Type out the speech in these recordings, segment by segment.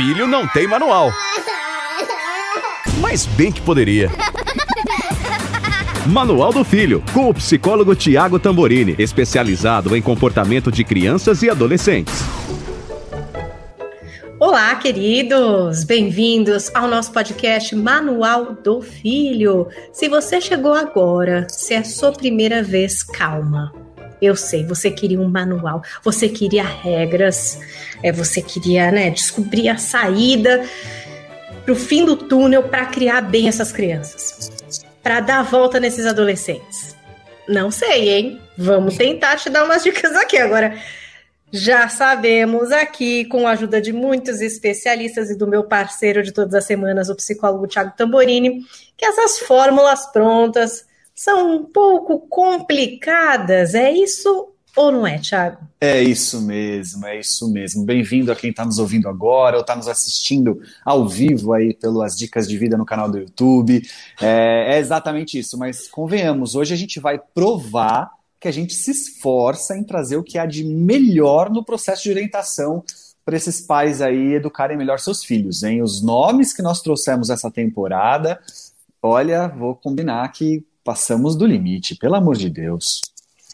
filho não tem manual. Mas bem que poderia. Manual do Filho, com o psicólogo Tiago Tamborini, especializado em comportamento de crianças e adolescentes. Olá, queridos! Bem-vindos ao nosso podcast Manual do Filho. Se você chegou agora, se é a sua primeira vez, calma. Eu sei, você queria um manual, você queria regras, é, você queria né, descobrir a saída para o fim do túnel para criar bem essas crianças, para dar a volta nesses adolescentes. Não sei, hein? Vamos tentar te dar umas dicas aqui agora. Já sabemos aqui, com a ajuda de muitos especialistas e do meu parceiro de todas as semanas, o psicólogo Tiago Tamborini, que essas fórmulas prontas são um pouco complicadas. É isso ou não é, Tiago? É isso mesmo, é isso mesmo. Bem-vindo a quem está nos ouvindo agora ou está nos assistindo ao vivo aí pelas dicas de vida no canal do YouTube. É, é exatamente isso, mas convenhamos, hoje a gente vai provar que a gente se esforça em trazer o que há de melhor no processo de orientação para esses pais aí educarem melhor seus filhos, hein? Os nomes que nós trouxemos essa temporada, olha, vou combinar que passamos do limite, pelo amor de Deus.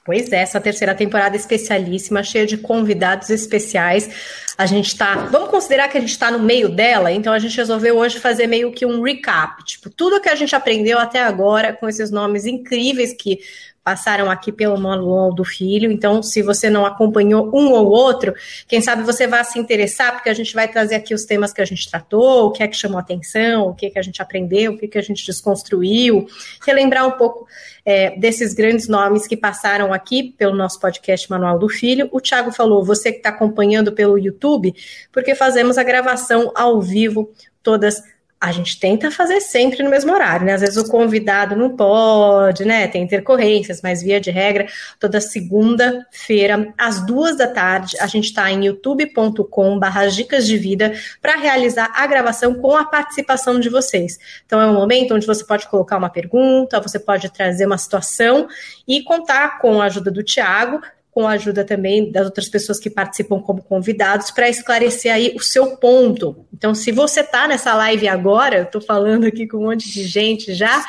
Pois é, essa terceira temporada especialíssima, cheia de convidados especiais. A gente tá. Vamos considerar que a gente está no meio dela, então a gente resolveu hoje fazer meio que um recap. Tipo, tudo que a gente aprendeu até agora com esses nomes incríveis que passaram aqui pelo manual do filho. Então, se você não acompanhou um ou outro, quem sabe você vai se interessar, porque a gente vai trazer aqui os temas que a gente tratou, o que é que chamou atenção, o que é que a gente aprendeu, o que, é que a gente desconstruiu, relembrar um pouco é, desses grandes nomes que passaram aqui pelo nosso podcast Manual do Filho. O Thiago falou, você que está acompanhando pelo YouTube, porque fazemos a gravação ao vivo todas a gente tenta fazer sempre no mesmo horário, né? Às vezes o convidado não pode, né? Tem intercorrências, mas via de regra, toda segunda-feira, às duas da tarde, a gente está em youtube.com/barra dicas de vida para realizar a gravação com a participação de vocês. Então é um momento onde você pode colocar uma pergunta, você pode trazer uma situação e contar com a ajuda do Tiago com a ajuda também das outras pessoas que participam como convidados, para esclarecer aí o seu ponto. Então, se você está nessa live agora, eu estou falando aqui com um monte de gente já,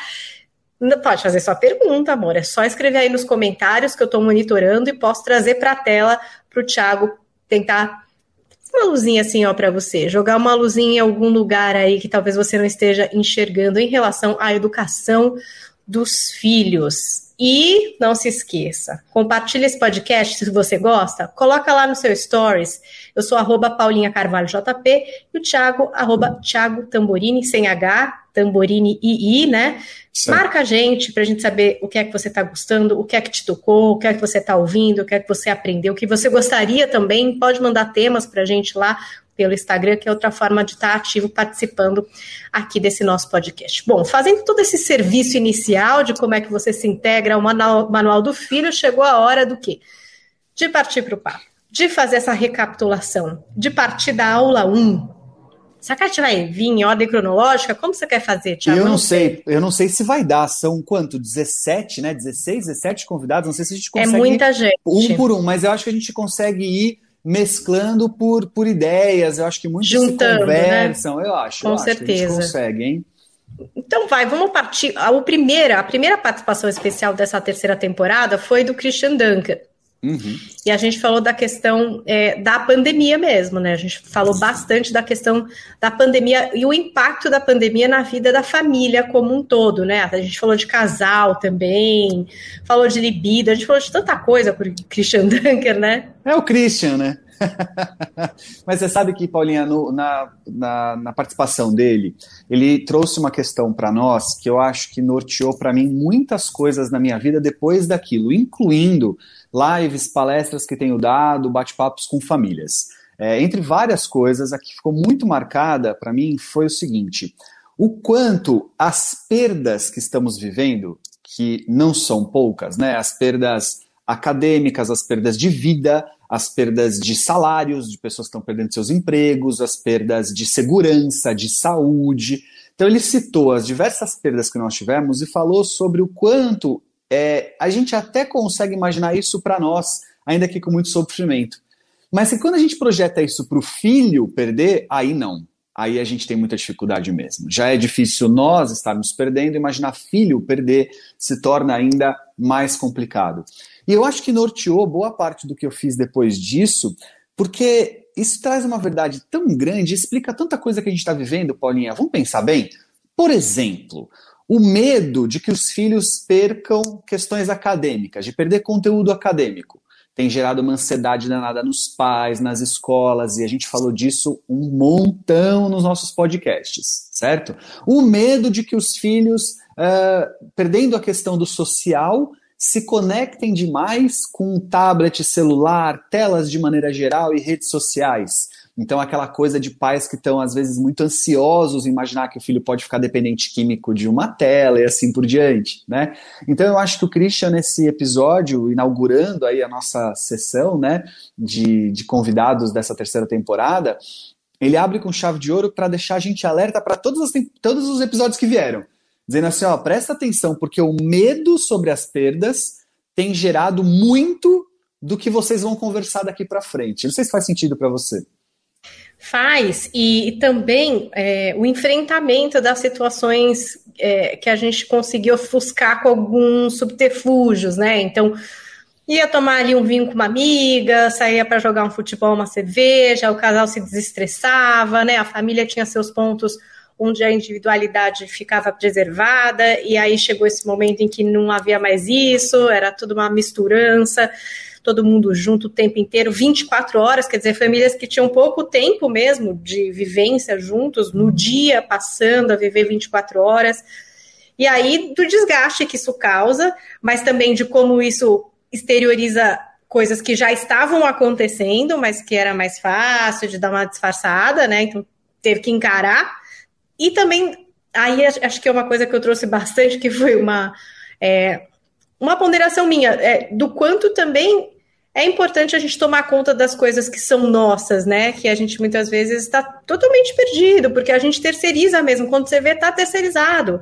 pode fazer sua pergunta, amor. É só escrever aí nos comentários que eu estou monitorando e posso trazer para a tela para o Thiago tentar uma luzinha assim, ó, para você, jogar uma luzinha em algum lugar aí que talvez você não esteja enxergando em relação à educação dos filhos. E não se esqueça, compartilhe esse podcast se você gosta, coloca lá no seu stories. Eu sou arroba Paulinha Carvalho JP e o Thiago, arroba Thiago Tamborini, sem H, Tamborini II, né? Sim. Marca a gente para a gente saber o que é que você está gostando, o que é que te tocou, o que é que você está ouvindo, o que é que você aprendeu, o que você gostaria também. Pode mandar temas para a gente lá, pelo Instagram, que é outra forma de estar ativo participando aqui desse nosso podcast. Bom, fazendo todo esse serviço inicial de como é que você se integra ao manual, manual do filho, chegou a hora do quê? De partir para o papo, de fazer essa recapitulação, de partir da aula 1, Será que a gente vai vir em ordem cronológica? Como você quer fazer, Tiago? Eu não sei, eu não sei se vai dar. São quanto? 17, né? 16, 17 convidados. Não sei se a gente é consegue. É muita gente. Um por um, mas eu acho que a gente consegue ir mesclando por, por ideias. Eu acho que muitos Juntando, se conversam. Né? Eu acho. Com eu certeza. Acho consegue, hein? Então vai, vamos partir. A, primeira, a primeira participação especial dessa terceira temporada foi do Christian Duncan. Uhum. E a gente falou da questão é, da pandemia mesmo, né? A gente falou bastante da questão da pandemia e o impacto da pandemia na vida da família como um todo, né? A gente falou de casal também, falou de libido, a gente falou de tanta coisa por Christian Dunker, né? É o Christian, né? Mas você sabe que, Paulinha, no, na, na, na, participação dele, ele trouxe uma questão para nós que eu acho que norteou para mim muitas coisas na minha vida depois daquilo, incluindo lives, palestras que tenho dado, bate-papos com famílias. É, entre várias coisas, a que ficou muito marcada para mim foi o seguinte: o quanto as perdas que estamos vivendo, que não são poucas, né? As perdas acadêmicas, as perdas de vida, as perdas de salários, de pessoas que estão perdendo seus empregos, as perdas de segurança, de saúde. Então, ele citou as diversas perdas que nós tivemos e falou sobre o quanto é, a gente até consegue imaginar isso para nós, ainda que com muito sofrimento. Mas que quando a gente projeta isso para o filho perder, aí não. Aí a gente tem muita dificuldade mesmo. Já é difícil nós estarmos perdendo, imaginar filho perder se torna ainda mais complicado. E eu acho que norteou boa parte do que eu fiz depois disso, porque isso traz uma verdade tão grande, explica tanta coisa que a gente está vivendo, Paulinha. Vamos pensar bem? Por exemplo, o medo de que os filhos percam questões acadêmicas, de perder conteúdo acadêmico tem gerado uma ansiedade danada nos pais, nas escolas, e a gente falou disso um montão nos nossos podcasts, certo? O medo de que os filhos, uh, perdendo a questão do social, se conectem demais com tablet, celular, telas de maneira geral e redes sociais. Então, aquela coisa de pais que estão, às vezes, muito ansiosos em imaginar que o filho pode ficar dependente químico de uma tela e assim por diante, né? Então, eu acho que o Christian, nesse episódio, inaugurando aí a nossa sessão, né, de, de convidados dessa terceira temporada, ele abre com chave de ouro para deixar a gente alerta para todos, todos os episódios que vieram. Dizendo assim, ó, presta atenção, porque o medo sobre as perdas tem gerado muito do que vocês vão conversar daqui para frente. Não sei se faz sentido para você. Faz, e, e também é, o enfrentamento das situações é, que a gente conseguiu ofuscar com alguns subterfúgios, né? Então, ia tomar ali um vinho com uma amiga, saía para jogar um futebol, uma cerveja, o casal se desestressava, né? A família tinha seus pontos onde a individualidade ficava preservada, e aí chegou esse momento em que não havia mais isso, era tudo uma misturança todo mundo junto o tempo inteiro, 24 horas, quer dizer, famílias que tinham pouco tempo mesmo de vivência juntos, no dia passando a viver 24 horas. E aí do desgaste que isso causa, mas também de como isso exterioriza coisas que já estavam acontecendo, mas que era mais fácil de dar uma disfarçada, né? Então teve que encarar. E também, aí acho que é uma coisa que eu trouxe bastante, que foi uma, é, uma ponderação minha, é, do quanto também é importante a gente tomar conta das coisas que são nossas, né? Que a gente muitas vezes está totalmente perdido, porque a gente terceiriza mesmo. Quando você vê, está terceirizado.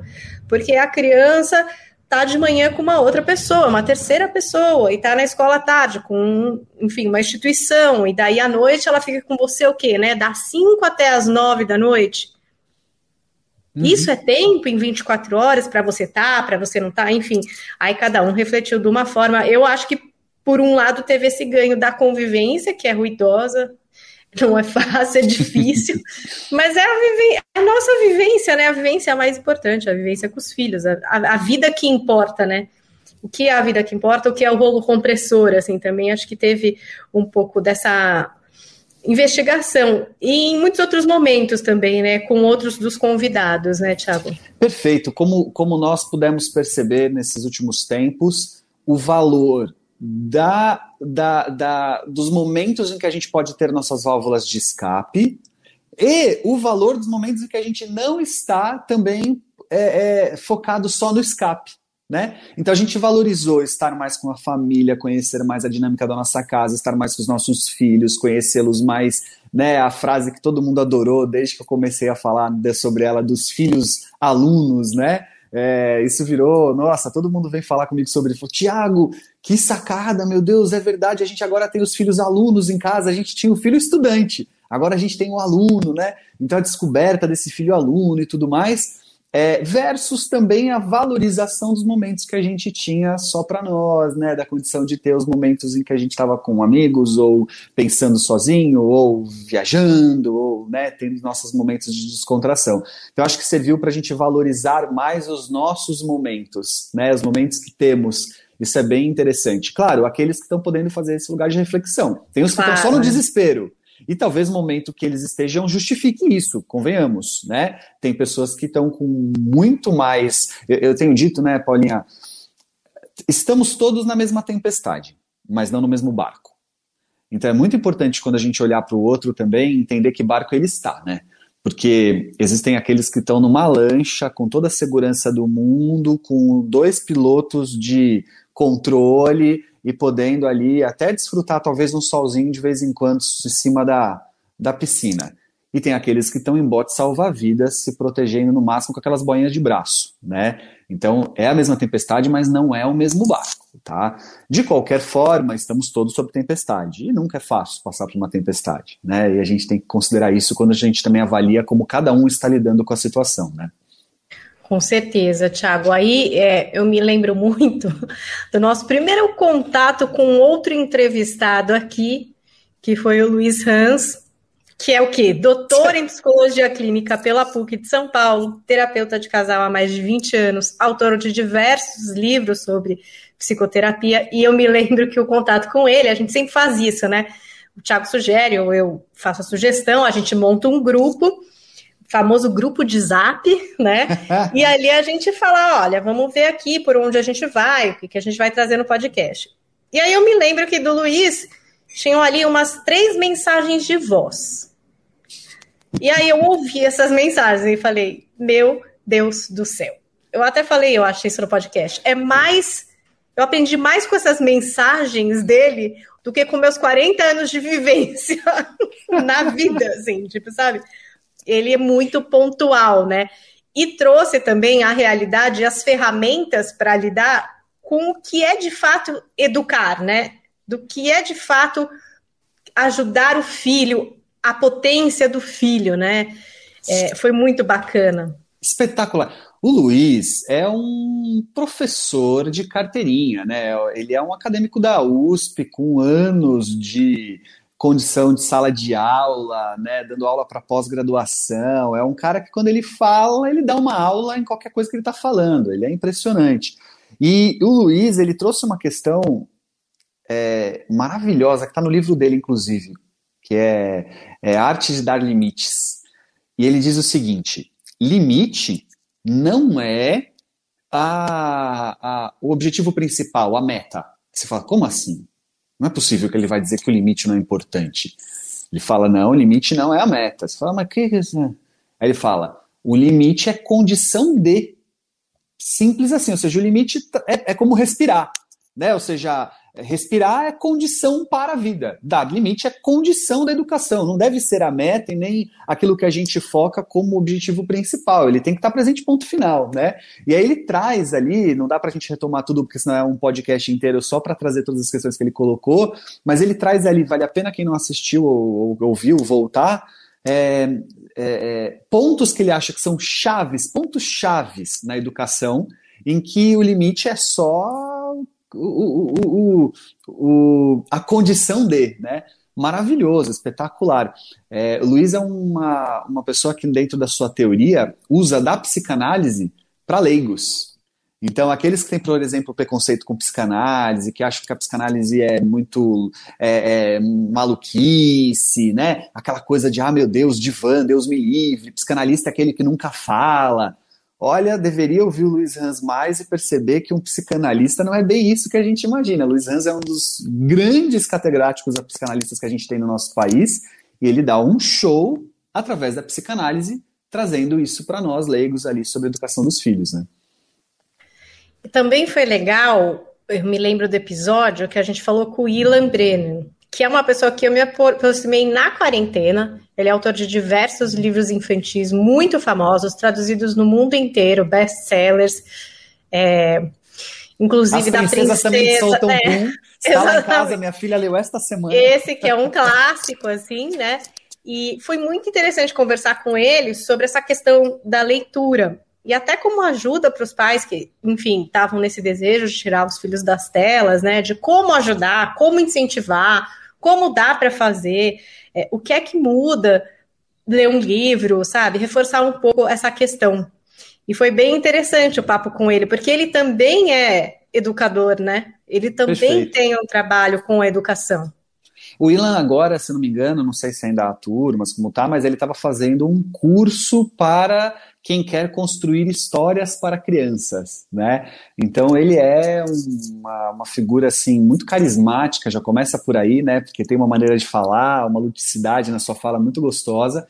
Porque a criança tá de manhã com uma outra pessoa, uma terceira pessoa, e tá na escola à tarde com, enfim, uma instituição, e daí à noite ela fica com você o quê, né? Das 5 até as 9 da noite. Uhum. Isso é tempo em 24 horas para você tá, para você não tá, enfim. Aí cada um refletiu de uma forma. Eu acho que por um lado, teve esse ganho da convivência, que é ruidosa, não é fácil, é difícil, mas é a, a, nossa vivência, né? A vivência é a mais importante, a vivência com os filhos, a, a, a, vida que importa, né? O que é a vida que importa, o que é o rolo compressor, assim, também acho que teve um pouco dessa investigação e em muitos outros momentos também, né, com outros dos convidados, né, Tiago? Perfeito. Como, como nós pudemos perceber nesses últimos tempos, o valor da, da, da, dos momentos em que a gente pode ter nossas válvulas de escape e o valor dos momentos em que a gente não está também é, é, focado só no escape. Né? Então a gente valorizou estar mais com a família, conhecer mais a dinâmica da nossa casa, estar mais com os nossos filhos, conhecê-los mais, né? A frase que todo mundo adorou desde que eu comecei a falar sobre ela dos filhos alunos, né? É, isso virou, nossa, todo mundo vem falar comigo sobre isso. Tiago, que sacada, meu Deus, é verdade. A gente agora tem os filhos alunos em casa, a gente tinha o filho estudante, agora a gente tem o aluno, né? Então a descoberta desse filho aluno e tudo mais é, versus também a valorização dos momentos que a gente tinha só para nós, né? Da condição de ter os momentos em que a gente estava com amigos, ou pensando sozinho, ou viajando, ou né, tendo nossos momentos de descontração. Então, acho que serviu para a gente valorizar mais os nossos momentos, né? Os momentos que temos. Isso é bem interessante. Claro, aqueles que estão podendo fazer esse lugar de reflexão. Tem os que estão só no desespero. E talvez o momento que eles estejam justifique isso, convenhamos, né? Tem pessoas que estão com muito mais. Eu, eu tenho dito, né, Paulinha? Estamos todos na mesma tempestade, mas não no mesmo barco. Então é muito importante quando a gente olhar para o outro também entender que barco ele está, né? Porque existem aqueles que estão numa lancha com toda a segurança do mundo, com dois pilotos de controle e podendo ali até desfrutar talvez um solzinho de vez em quando em cima da, da piscina. e tem aqueles que estão em bote salva-vidas, se protegendo no máximo com aquelas boinhas de braço, né? Então, é a mesma tempestade, mas não é o mesmo barco, tá? De qualquer forma, estamos todos sob tempestade, e nunca é fácil passar por uma tempestade, né? E a gente tem que considerar isso quando a gente também avalia como cada um está lidando com a situação, né? Com certeza, Thiago. Aí é, eu me lembro muito do nosso primeiro contato com outro entrevistado aqui, que foi o Luiz Hans, que é o quê? Doutor em psicologia clínica pela PUC de São Paulo, terapeuta de casal há mais de 20 anos, autor de diversos livros sobre psicoterapia, e eu me lembro que o contato com ele, a gente sempre faz isso, né? O Thiago sugere, ou eu faço a sugestão, a gente monta um grupo, famoso grupo de zap, né? e ali a gente fala: olha, vamos ver aqui por onde a gente vai, o que, que a gente vai trazer no podcast. E aí eu me lembro que do Luiz tinham ali umas três mensagens de voz. E aí eu ouvi essas mensagens e falei, meu Deus do céu. Eu até falei, eu achei isso no podcast. É mais. Eu aprendi mais com essas mensagens dele do que com meus 40 anos de vivência na vida, assim, tipo, sabe? Ele é muito pontual, né? E trouxe também a realidade, as ferramentas para lidar com o que é de fato educar, né? Do que é de fato ajudar o filho a potência do filho, né? É, foi muito bacana. Espetacular. O Luiz é um professor de carteirinha, né? Ele é um acadêmico da USP com anos de condição de sala de aula, né? Dando aula para pós-graduação. É um cara que quando ele fala, ele dá uma aula em qualquer coisa que ele está falando. Ele é impressionante. E o Luiz, ele trouxe uma questão é, maravilhosa que está no livro dele, inclusive, que é, é Arte de Dar Limites. E ele diz o seguinte: limite não é a, a, o objetivo principal, a meta. Você fala, como assim? Não é possível que ele vai dizer que o limite não é importante. Ele fala, não, o limite não é a meta. Você fala, mas que é isso? Aí ele fala, o limite é condição de. Simples assim, ou seja, o limite é, é como respirar, né? Ou seja, Respirar é condição para a vida. Dar limite é condição da educação. Não deve ser a meta e nem aquilo que a gente foca como objetivo principal. Ele tem que estar presente, ponto final, né? E aí ele traz ali, não dá para a gente retomar tudo, porque senão é um podcast inteiro só para trazer todas as questões que ele colocou, mas ele traz ali, vale a pena quem não assistiu ou, ou ouviu voltar, é, é, é, pontos que ele acha que são chaves, pontos chaves na educação, em que o limite é só o, o, o, a condição de, né? Maravilhoso, espetacular. É, Luiz é uma, uma pessoa que, dentro da sua teoria, usa da psicanálise para leigos. Então, aqueles que têm, por exemplo, preconceito com psicanálise, que acham que a psicanálise é muito é, é, maluquice, né? Aquela coisa de, ah, meu Deus, divã, Deus me livre, psicanalista é aquele que nunca fala olha, deveria ouvir o Luiz Hans mais e perceber que um psicanalista não é bem isso que a gente imagina. Luiz Hans é um dos grandes catedráticos a psicanalistas que a gente tem no nosso país e ele dá um show através da psicanálise, trazendo isso para nós leigos ali sobre a educação dos filhos, né? Também foi legal, eu me lembro do episódio que a gente falou com o Ilan Brennan, que é uma pessoa que eu me aproximei na quarentena. Ele é autor de diversos livros infantis muito famosos, traduzidos no mundo inteiro, best-sellers. É, inclusive da princesa. também soltam é. Está lá em casa, minha filha leu esta semana. Esse que é um clássico, assim, né? E foi muito interessante conversar com ele sobre essa questão da leitura e até como ajuda para os pais que, enfim, estavam nesse desejo de tirar os filhos das telas, né? De como ajudar, como incentivar, como dá para fazer, é, o que é que muda ler um livro, sabe? Reforçar um pouco essa questão. E foi bem interessante o papo com ele, porque ele também é educador, né? Ele também Perfeito. tem um trabalho com a educação. O Ilan agora, se não me engano, não sei se ainda atua, mas como tá, mas ele estava fazendo um curso para quem quer construir histórias para crianças, né? Então ele é uma, uma figura assim muito carismática, já começa por aí, né? Porque tem uma maneira de falar, uma ludicidade na sua fala muito gostosa.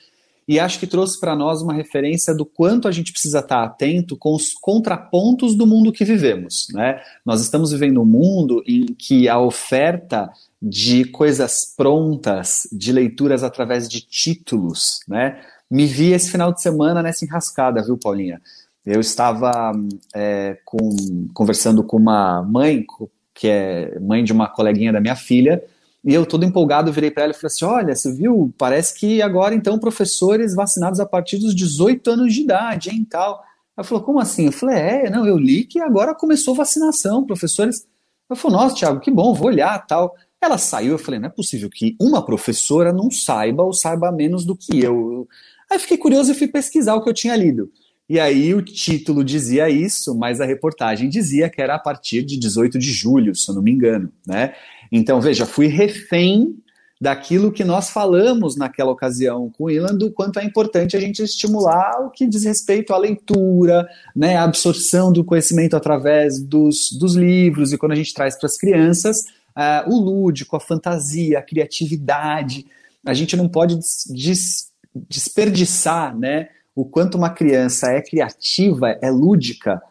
e acho que trouxe para nós uma referência do quanto a gente precisa estar atento com os contrapontos do mundo que vivemos. Né? Nós estamos vivendo um mundo em que a oferta de coisas prontas, de leituras através de títulos, né? Me vi esse final de semana nessa enrascada, viu, Paulinha? Eu estava é, com, conversando com uma mãe, que é mãe de uma coleguinha da minha filha, e eu todo empolgado virei para ela e falei assim: Olha, você viu? Parece que agora então professores vacinados a partir dos 18 anos de idade, hein, tal. Ela falou: Como assim? Eu falei: É, não, eu li que agora começou vacinação, professores. Eu falei: Nossa, Thiago, que bom, vou olhar, tal. Ela saiu, eu falei: Não é possível que uma professora não saiba ou saiba menos do que eu. Aí fiquei curioso e fui pesquisar o que eu tinha lido. E aí o título dizia isso, mas a reportagem dizia que era a partir de 18 de julho, se eu não me engano, né? Então, veja, fui refém daquilo que nós falamos naquela ocasião com o Ilan, do quanto é importante a gente estimular o que diz respeito à leitura, né, a absorção do conhecimento através dos, dos livros, e quando a gente traz para as crianças uh, o lúdico, a fantasia, a criatividade. A gente não pode des, desperdiçar né, o quanto uma criança é criativa, é lúdica,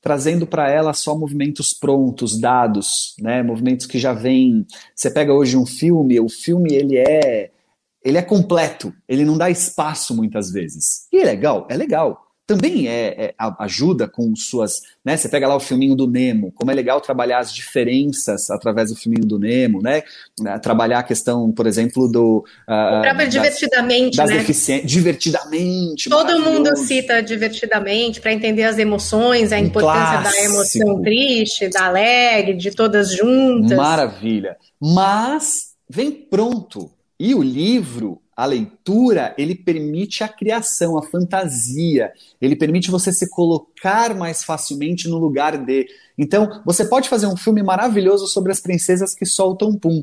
trazendo para ela só movimentos prontos, dados, né, movimentos que já vêm. Você pega hoje um filme, o filme ele é ele é completo, ele não dá espaço muitas vezes. E é legal, é legal também é, é, ajuda com suas. Né, você pega lá o filminho do Nemo, como é legal trabalhar as diferenças através do filminho do Nemo, né? né trabalhar a questão, por exemplo, do. Uh, o próprio divertidamente, das né? Deficiências, divertidamente. Todo mundo cita divertidamente para entender as emoções, a importância da emoção triste, da alegre, de todas juntas. Maravilha. Mas vem pronto. E o livro a leitura, ele permite a criação, a fantasia, ele permite você se colocar mais facilmente no lugar de. Então, você pode fazer um filme maravilhoso sobre as princesas que soltam pum.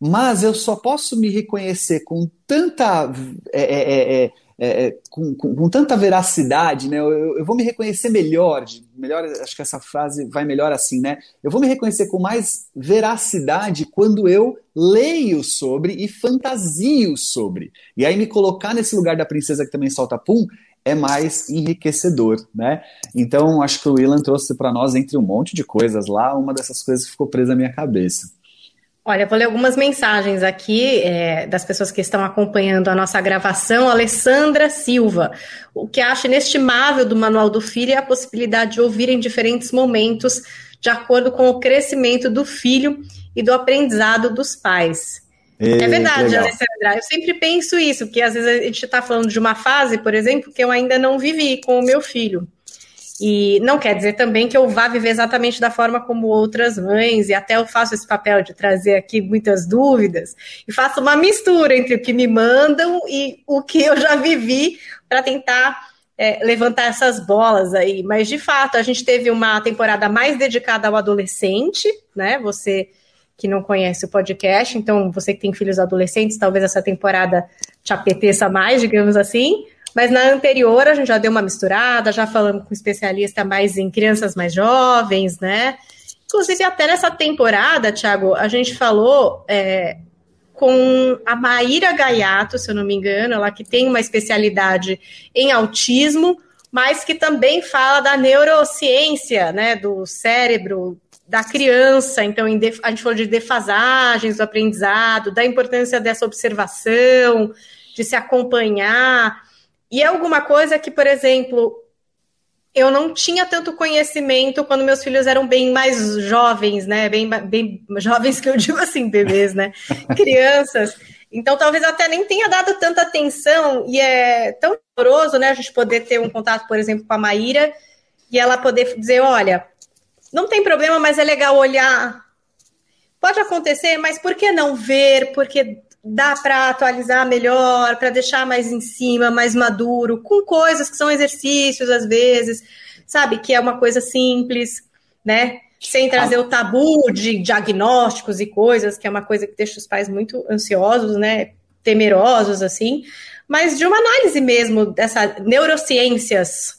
Mas eu só posso me reconhecer com tanta é, é, é, é é, com, com, com, tanta veracidade, né? Eu, eu, vou me reconhecer melhor, melhor, acho que essa frase vai melhor assim, né? Eu vou me reconhecer com mais veracidade quando eu leio sobre e fantasio sobre. E aí me colocar nesse lugar da princesa que também solta pum é mais enriquecedor, né? Então acho que o Willan trouxe para nós entre um monte de coisas lá, uma dessas coisas ficou presa na minha cabeça. Olha, vou ler algumas mensagens aqui é, das pessoas que estão acompanhando a nossa gravação. Alessandra Silva. O que acha inestimável do Manual do Filho é a possibilidade de ouvir em diferentes momentos, de acordo com o crescimento do filho e do aprendizado dos pais. é verdade, Alessandra. Eu sempre penso isso, porque às vezes a gente está falando de uma fase, por exemplo, que eu ainda não vivi com o meu filho. E não quer dizer também que eu vá viver exatamente da forma como outras mães, e até eu faço esse papel de trazer aqui muitas dúvidas, e faço uma mistura entre o que me mandam e o que eu já vivi para tentar é, levantar essas bolas aí. Mas, de fato, a gente teve uma temporada mais dedicada ao adolescente, né? Você que não conhece o podcast, então você que tem filhos adolescentes, talvez essa temporada te apeteça mais, digamos assim. Mas na anterior a gente já deu uma misturada, já falamos com especialista mais em crianças mais jovens, né? Inclusive, até nessa temporada, Thiago, a gente falou é, com a Maíra Gaiato, se eu não me engano, ela que tem uma especialidade em autismo, mas que também fala da neurociência, né, do cérebro da criança. Então, a gente falou de defasagens do aprendizado, da importância dessa observação, de se acompanhar. E é alguma coisa que, por exemplo, eu não tinha tanto conhecimento quando meus filhos eram bem mais jovens, né? Bem, bem jovens que eu digo assim, bebês, né? Crianças. Então, talvez até nem tenha dado tanta atenção e é tão doloroso, né? A gente poder ter um contato, por exemplo, com a Maíra e ela poder dizer, olha, não tem problema, mas é legal olhar. Pode acontecer, mas por que não ver? Porque dá para atualizar melhor, para deixar mais em cima, mais maduro, com coisas que são exercícios às vezes, sabe? Que é uma coisa simples, né? Sem trazer o tabu de diagnósticos e coisas, que é uma coisa que deixa os pais muito ansiosos, né? Temerosos, assim, mas de uma análise mesmo dessa neurociências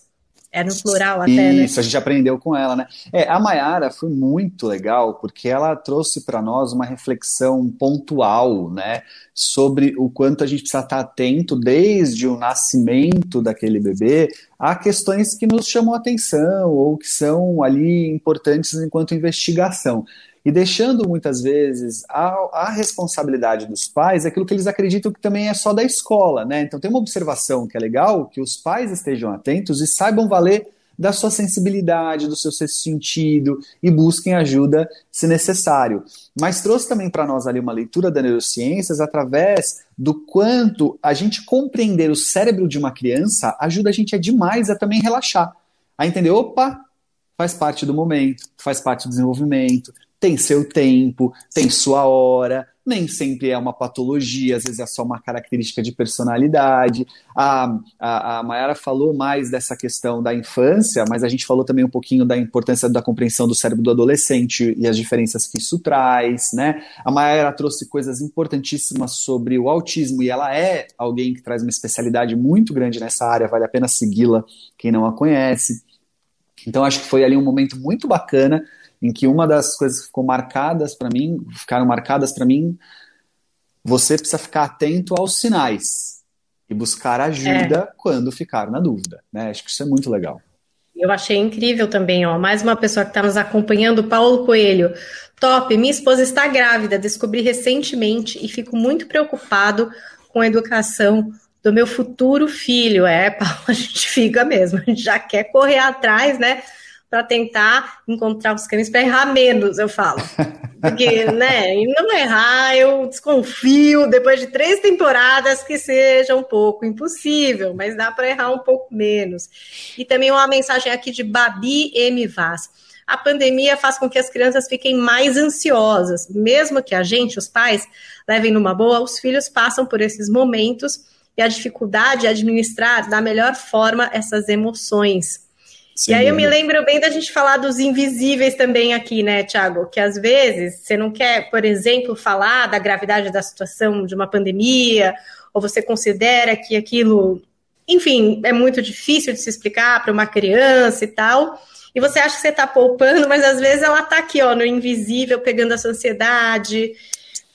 É no plural até, né? Isso, a gente aprendeu com ela, né? É, a Mayara foi muito legal porque ela trouxe para nós uma reflexão pontual, né? Sobre o quanto a gente precisa estar atento desde o nascimento daquele bebê a questões que nos chamam a atenção ou que são ali importantes enquanto investigação e deixando muitas vezes a, a, responsabilidade dos pais aquilo que eles acreditam que também é só da escola, né? Então tem uma observação que é legal, que os pais estejam atentos e saibam valer da sua sensibilidade, do seu sexto sentido e busquem ajuda se necessário. Mas trouxe também para nós ali uma leitura da neurociências através do quanto a gente compreender o cérebro de uma criança ajuda a gente a demais a também relaxar. A entender, opa, faz parte do momento, faz parte do desenvolvimento, tem seu tempo, tem sua hora, nem sempre é uma patologia, às vezes é só uma característica de personalidade. A, a, a Mayara falou mais dessa questão da infância, mas a gente falou também um pouquinho da importância da compreensão do cérebro do adolescente e as diferenças que isso traz, né? A Mayara trouxe coisas importantíssimas sobre o autismo e ela é alguém que traz uma especialidade muito grande nessa área, vale a pena segui-la, quem não a conhece. Então acho que foi ali um momento muito bacana em que uma das coisas que ficou marcadas para mim, ficaram marcadas para mim, você precisa ficar atento aos sinais e buscar ajuda é. quando ficar na dúvida, né? Acho que isso é muito legal. Eu achei incrível também, ó. Mais uma pessoa que está nos acompanhando, Paulo Coelho. Top, minha esposa está grávida, descobri recentemente e fico muito preocupado com a educação do meu futuro filho. É, Paulo, a gente fica mesmo, a gente já quer correr atrás, né? Para tentar encontrar os caminhos para errar menos, eu falo. Porque, né, e não errar, eu desconfio, depois de três temporadas, que seja um pouco impossível, mas dá para errar um pouco menos. E também uma mensagem aqui de Babi M. Vaz. A pandemia faz com que as crianças fiquem mais ansiosas. Mesmo que a gente, os pais, levem numa boa, os filhos passam por esses momentos e a dificuldade é administrar da melhor forma essas emoções. Sem e aí eu me lembro bem da gente falar dos invisíveis também aqui, né, Tiago? Que às vezes você não quer, por exemplo, falar da gravidade da situação de uma pandemia, ou você considera que aquilo, enfim, é muito difícil de se explicar para uma criança e tal. E você acha que você está poupando, mas às vezes ela está aqui, ó, no invisível, pegando essa ansiedade,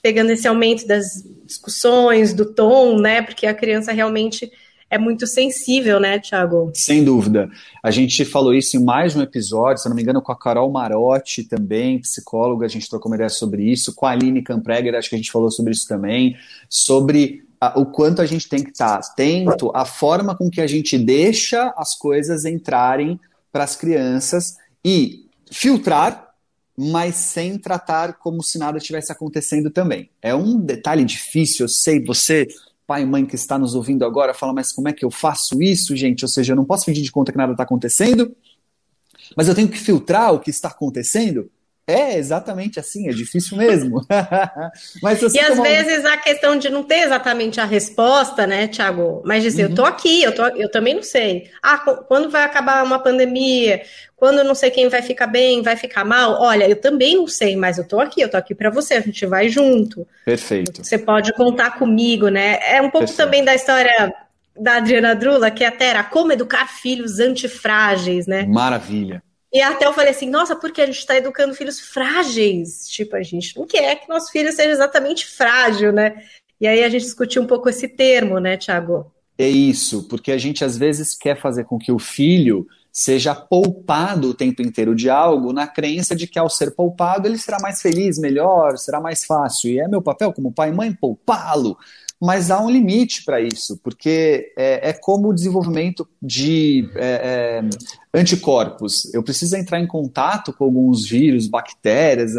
pegando esse aumento das discussões, do tom, né? Porque a criança realmente é muito sensível, né, Thiago? Sem dúvida. A gente falou isso em mais um episódio, se não me engano, com a Carol Marotti também, psicóloga, a gente trocou uma ideia sobre isso, com a Aline Campreger, acho que a gente falou sobre isso também, sobre a, o quanto a gente tem que estar atento à forma com que a gente deixa as coisas entrarem para as crianças e filtrar, mas sem tratar como se nada estivesse acontecendo também. É um detalhe difícil, eu sei, você pai e mãe que está nos ouvindo agora fala, mas como é que eu faço isso, gente? Ou seja, eu não posso fingir de conta que nada está acontecendo, mas eu tenho que filtrar o que está acontecendo. É exatamente assim, é difícil mesmo. mas e às vezes a questão de não ter exatamente a resposta, né, Tiago? Mas dizer, uhum. eu tô aqui, eu, tô, eu também não sei. Ah, quando vai acabar uma pandemia? Quando não sei quem vai ficar bem, vai ficar mal? Olha, eu também não sei, mas eu tô aqui, eu tô aqui para você, a gente vai junto. Perfeito. Você pode contar comigo, né? É um pouco Perfeito. também da história da Adriana Drula, que é até era como educar filhos antifrágeis, né? Maravilha. E até eu falei assim, nossa, porque a gente está educando filhos frágeis. Tipo, a gente não quer que nosso filho seja exatamente frágil, né? E aí a gente discutiu um pouco esse termo, né, Tiago? É isso, porque a gente às vezes quer fazer com que o filho seja poupado o tempo inteiro de algo na crença de que ao ser poupado ele será mais feliz, melhor, será mais fácil. E é meu papel como pai e mãe poupá-lo mas há um limite para isso, porque é, é, como o desenvolvimento de é, é, anticorpos. Eu preciso entrar em contato com alguns vírus, bactérias,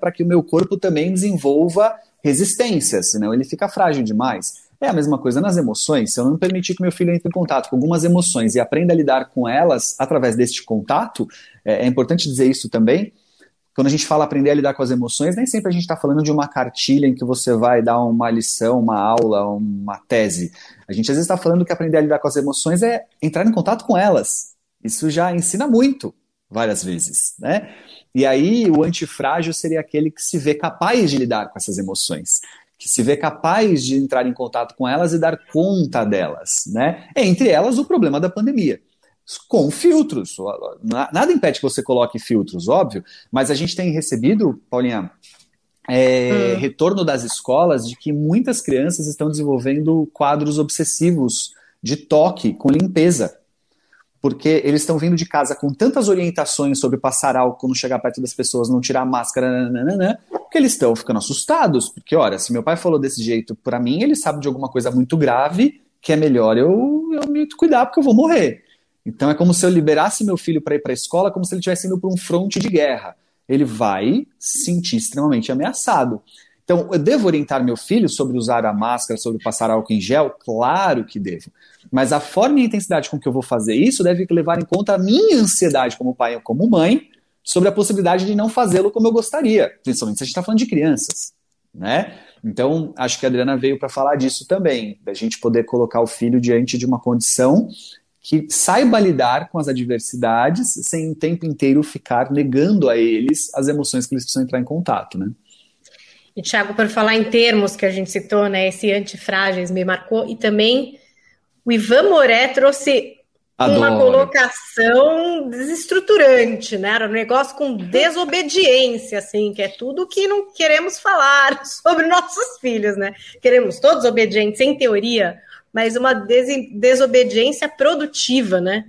para que o meu corpo também desenvolva resistência, senão ele fica frágil demais. É a mesma coisa nas emoções. Se eu não permitir que meu filho entre em contato com algumas emoções e aprenda a lidar com elas através deste contato, é, é importante dizer isso também, quando a gente fala aprender a lidar com as emoções, nem sempre a gente está falando de uma cartilha em que você vai dar uma lição, uma aula, uma tese. A gente às vezes está falando que aprender a lidar com as emoções é entrar em contato com elas. Isso já ensina muito, várias vezes, né? E aí o antifrágil seria aquele que se vê capaz de lidar com essas emoções, que se vê capaz de entrar em contato com elas e dar conta delas, né? Entre elas o problema da pandemia com filtros. Nada impede que você coloque filtros, óbvio, mas a gente tem recebido, Paulinha, é, hum. retorno das escolas de que muitas crianças estão desenvolvendo quadros obsessivos de toque com limpeza. Porque eles estão vindo de casa com tantas orientações sobre passar álcool, não chegar perto das pessoas, não tirar a máscara, nananana, que eles estão ficando assustados. Porque, olha, se meu pai falou desse jeito para mim, ele sabe de alguma coisa muito grave que é melhor eu, eu me cuidar porque eu vou morrer. Então é como se eu liberasse meu filho para ir para a escola, como se ele estivesse indo para um fronte de guerra. Ele vai se sentir extremamente ameaçado. Então, eu devo orientar meu filho sobre usar a máscara, sobre passar álcool em gel? Claro que devo. Mas a forma e a intensidade com que eu vou fazer isso deve levar em conta a minha ansiedade como pai ou como mãe sobre a possibilidade de não fazê-lo como eu gostaria, principalmente se a gente está falando de crianças. Né? Então, acho que a Adriana veio para falar disso também, da gente poder colocar o filho diante de uma condição que saiba lidar com as adversidades sem o tempo inteiro ficar negando a eles as emoções que eles precisam entrar em contato, né? E, Thiago, por falar em termos que a gente citou, né, esse antifrágeis me marcou, e também o Ivan Moré trouxe Adoro. uma colocação desestruturante, né? Era um negócio com desobediência, assim, que é tudo que não queremos falar sobre nossos filhos, né? Queremos todos obedientes, em teoria, mas uma des desobediência produtiva, né?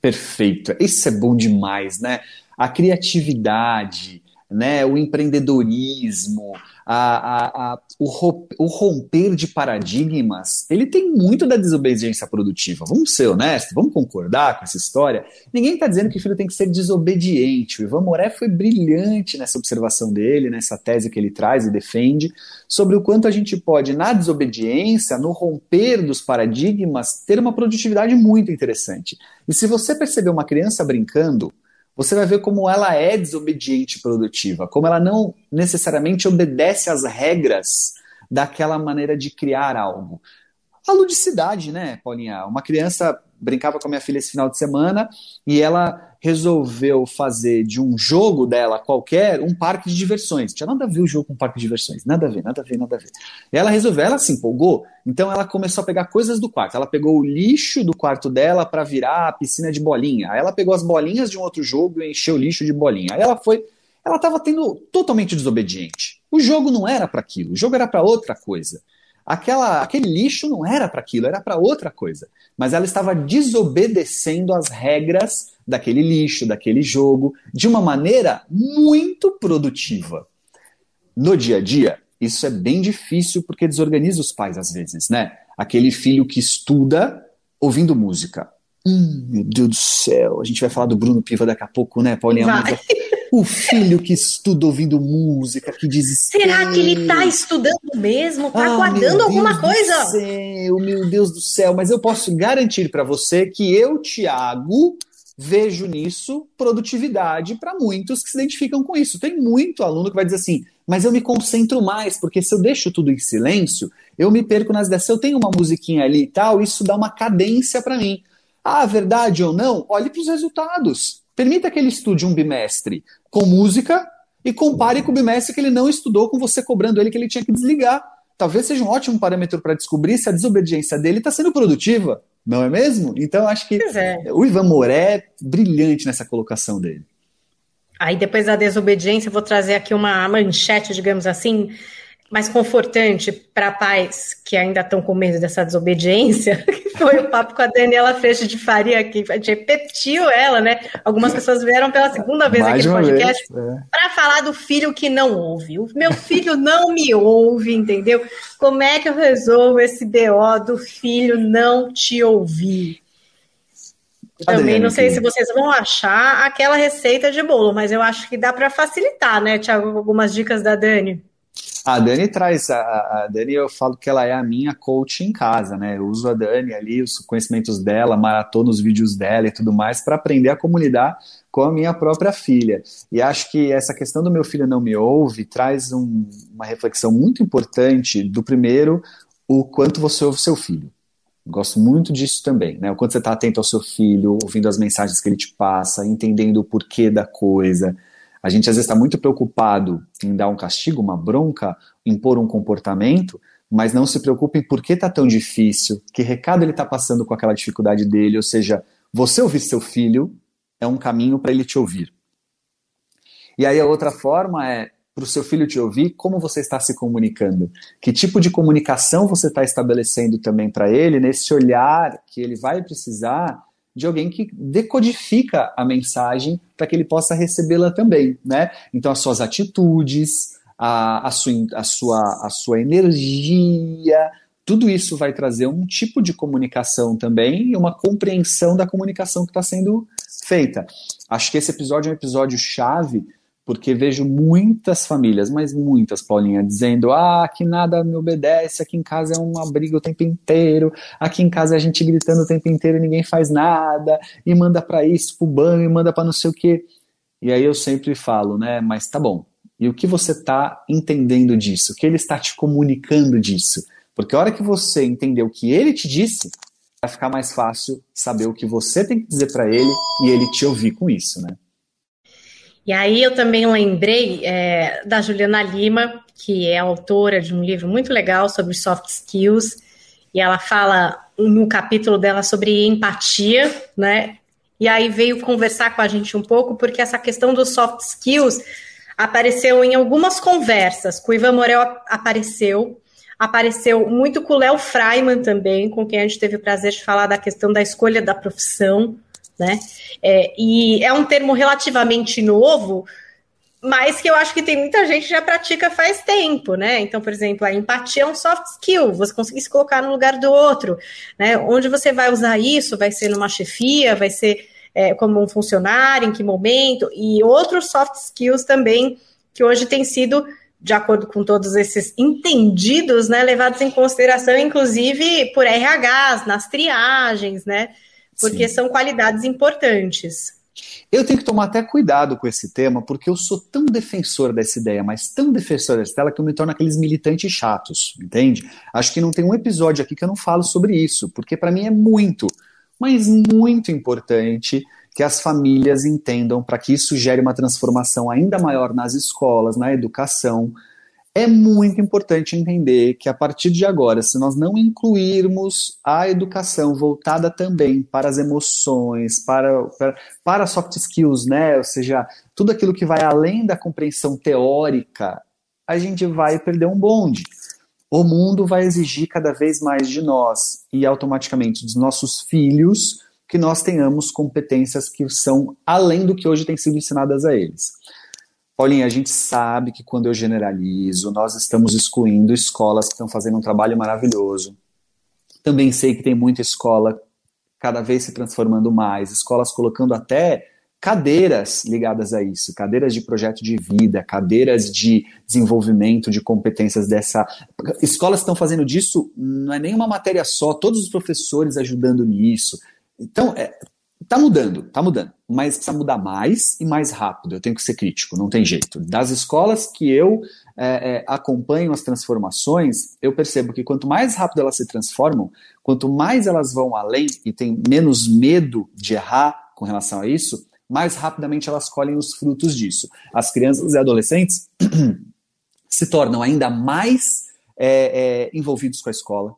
Perfeito. Isso é bom demais, né? A criatividade, né? O empreendedorismo, a, a, a, o, romper de paradigmas, ele tem muito da desobediência produtiva. Vamos ser honestos, vamos concordar com essa história. Ninguém está dizendo que o filho tem que ser desobediente. O Ivan Moré foi brilhante nessa observação dele, nessa tese que ele traz e defende, sobre o quanto a gente pode, na desobediência, no romper dos paradigmas, ter uma produtividade muito interessante. E se você perceber uma criança brincando, você vai ver como ela é desobediente produtiva, como ela não necessariamente obedece às regras daquela maneira de criar algo. A ludicidade, né, Paulinha? Uma criança brincava com a minha filha esse final de semana e ela resolveu fazer de um jogo dela qualquer um parque de diversões. Tinha nada a ver o jogo com um parque de diversões. Nada a ver, nada a ver, nada a ver. Ela resolveu, ela se empolgou, então ela começou a pegar coisas do quarto. Ela pegou o lixo do quarto dela para virar a piscina de bolinha. Aí ela pegou as bolinhas de um outro jogo e encheu o lixo de bolinha. Aí ela foi. Ela estava tendo totalmente desobediente. O jogo não era para aquilo, o jogo era para outra coisa. Aquela, aquele lixo não era para aquilo, era para outra coisa. Mas ela estava desobedecendo as regras daquele lixo, daquele jogo, de uma maneira muito produtiva. No dia a dia, isso é bem difícil porque desorganiza os pais às vezes, né? Aquele filho que estuda ouvindo música. Hum, meu Deus do céu, a gente vai falar do Bruno Piva daqui a pouco, né, Paulinha? Vai. O filho que estuda ouvindo música, que diz. Será que ele está estudando mesmo? Está ah, guardando alguma coisa? Céu, meu Deus do céu, mas eu posso garantir para você que eu, Tiago, vejo nisso produtividade para muitos que se identificam com isso. Tem muito aluno que vai dizer assim, mas eu me concentro mais, porque se eu deixo tudo em silêncio, eu me perco nas ideias. Se eu tenho uma musiquinha ali e tal, isso dá uma cadência para mim. Ah, verdade ou não? Olhe para os resultados. Permita que ele estude um bimestre com música e compare com o bimestre que ele não estudou, com você cobrando ele que ele tinha que desligar. Talvez seja um ótimo parâmetro para descobrir se a desobediência dele está sendo produtiva, não é mesmo? Então, acho que é. o Ivan Moré é brilhante nessa colocação dele. Aí, depois da desobediência, eu vou trazer aqui uma manchete, digamos assim, mais confortante para pais que ainda estão com medo dessa desobediência, que foi o papo com a Daniela Freixo de Faria, que a gente repetiu ela, né? Algumas pessoas vieram pela segunda vez Mais aqui no podcast é. para falar do filho que não ouve. O meu filho não me ouve, entendeu? Como é que eu resolvo esse BO do filho não te ouvir? Também não sei se vocês vão achar aquela receita de bolo, mas eu acho que dá para facilitar, né, Tiago? Algumas dicas da Dani. A Dani traz, a, a, Dani eu falo que ela é a minha coach em casa, né? Eu uso a Dani ali, os conhecimentos dela, maratono os vídeos dela e tudo mais para aprender a como lidar com a minha própria filha. E acho que essa questão do meu filho não me ouve traz um, uma reflexão muito importante do primeiro, o quanto você ouve seu filho. Gosto muito disso também, né? O quanto você está atento ao seu filho, ouvindo as mensagens que ele te passa, entendendo o porquê da coisa. A gente às vezes está muito preocupado em dar um castigo, uma bronca, impor um comportamento, mas não se preocupe em por que está tão difícil, que recado ele está passando com aquela dificuldade dele, ou seja, Você ouvir seu filho é um caminho para ele te ouvir. E aí a outra forma é para o seu filho te ouvir, como você está se comunicando? Que tipo de comunicação você está estabelecendo também para ele, nesse olhar que ele vai precisar de alguém que decodifica a mensagem para que ele possa recebê-la também, né? Então as suas atitudes, a, a, sua, a, sua, a sua energia, tudo isso vai trazer um tipo de comunicação também e uma compreensão da comunicação que está sendo feita. Acho que esse episódio é um episódio chave porque vejo muitas famílias, mas muitas, Paulinha, dizendo: ah, aqui nada me obedece, aqui em casa é uma briga o tempo inteiro, aqui em casa é a gente gritando o tempo inteiro e ninguém faz nada, e manda para isso, pro banho, e manda para não sei o quê. E aí eu sempre falo, né, mas tá bom, e o que você está entendendo disso? O que ele está te comunicando disso? Porque a hora que você entender o que ele te disse, vai ficar mais fácil saber o que você tem que dizer para ele e ele te ouvir com isso, né? E aí eu também lembrei é, da Juliana Lima, que é autora de um livro muito legal sobre soft skills, e ela fala no capítulo dela sobre empatia, né? E aí veio conversar com a gente um pouco, porque essa questão dos soft skills apareceu em algumas conversas. Com o Ivan Morel apareceu, apareceu muito com o Léo Freiman também, com quem a gente teve o prazer de falar da questão da escolha da profissão né? É, e é um termo relativamente novo, mas que eu acho que tem muita gente que já pratica faz tempo, né? Então, por exemplo, a empatia é um soft skill, você conseguir se colocar no lugar do outro, né? Onde você vai usar isso? Vai ser numa chefia, vai ser é, como um funcionário, em que momento? E outros soft skills também que hoje têm sido de acordo com todos esses entendidos, né, levados em consideração, inclusive por RHs, nas triagens, né? Porque Sim. são qualidades importantes. Eu tenho que tomar até cuidado com esse tema, porque eu sou tão defensor dessa ideia, mas tão defensor dessa ideia que eu me torno aqueles militantes chatos, entende? Acho que não tem um episódio aqui que eu não falo sobre isso, porque para mim é muito, mas muito importante que as famílias entendam para que isso gere uma transformação ainda maior nas escolas, na educação, é muito importante entender que a partir de agora, se nós não incluirmos a educação voltada também para as emoções, para, para, para soft skills, né? Ou seja, tudo aquilo que vai além da compreensão teórica, a gente vai perder um bonde. O mundo vai exigir cada vez mais de nós e automaticamente dos nossos filhos que nós tenhamos competências que são além do que hoje tem sido ensinadas a eles. Paulinha, a gente sabe que quando eu generalizo, nós estamos excluindo escolas que estão fazendo um trabalho maravilhoso. Também sei que tem muita escola cada vez se transformando mais, escolas colocando até cadeiras ligadas a isso, cadeiras de projeto de vida, cadeiras de desenvolvimento de competências dessa. Escolas estão fazendo disso, não é nenhuma matéria só, todos os professores ajudando nisso. Então, é, Tá mudando, tá mudando, mas precisa mudar mais e mais rápido. Eu tenho que ser crítico, não tem jeito. Das escolas que eu é, é, acompanho as transformações, eu percebo que quanto mais rápido elas se transformam, quanto mais elas vão além e têm menos medo de errar com relação a isso, mais rapidamente elas colhem os frutos disso. As crianças e adolescentes se tornam ainda mais é, é, envolvidos com a escola,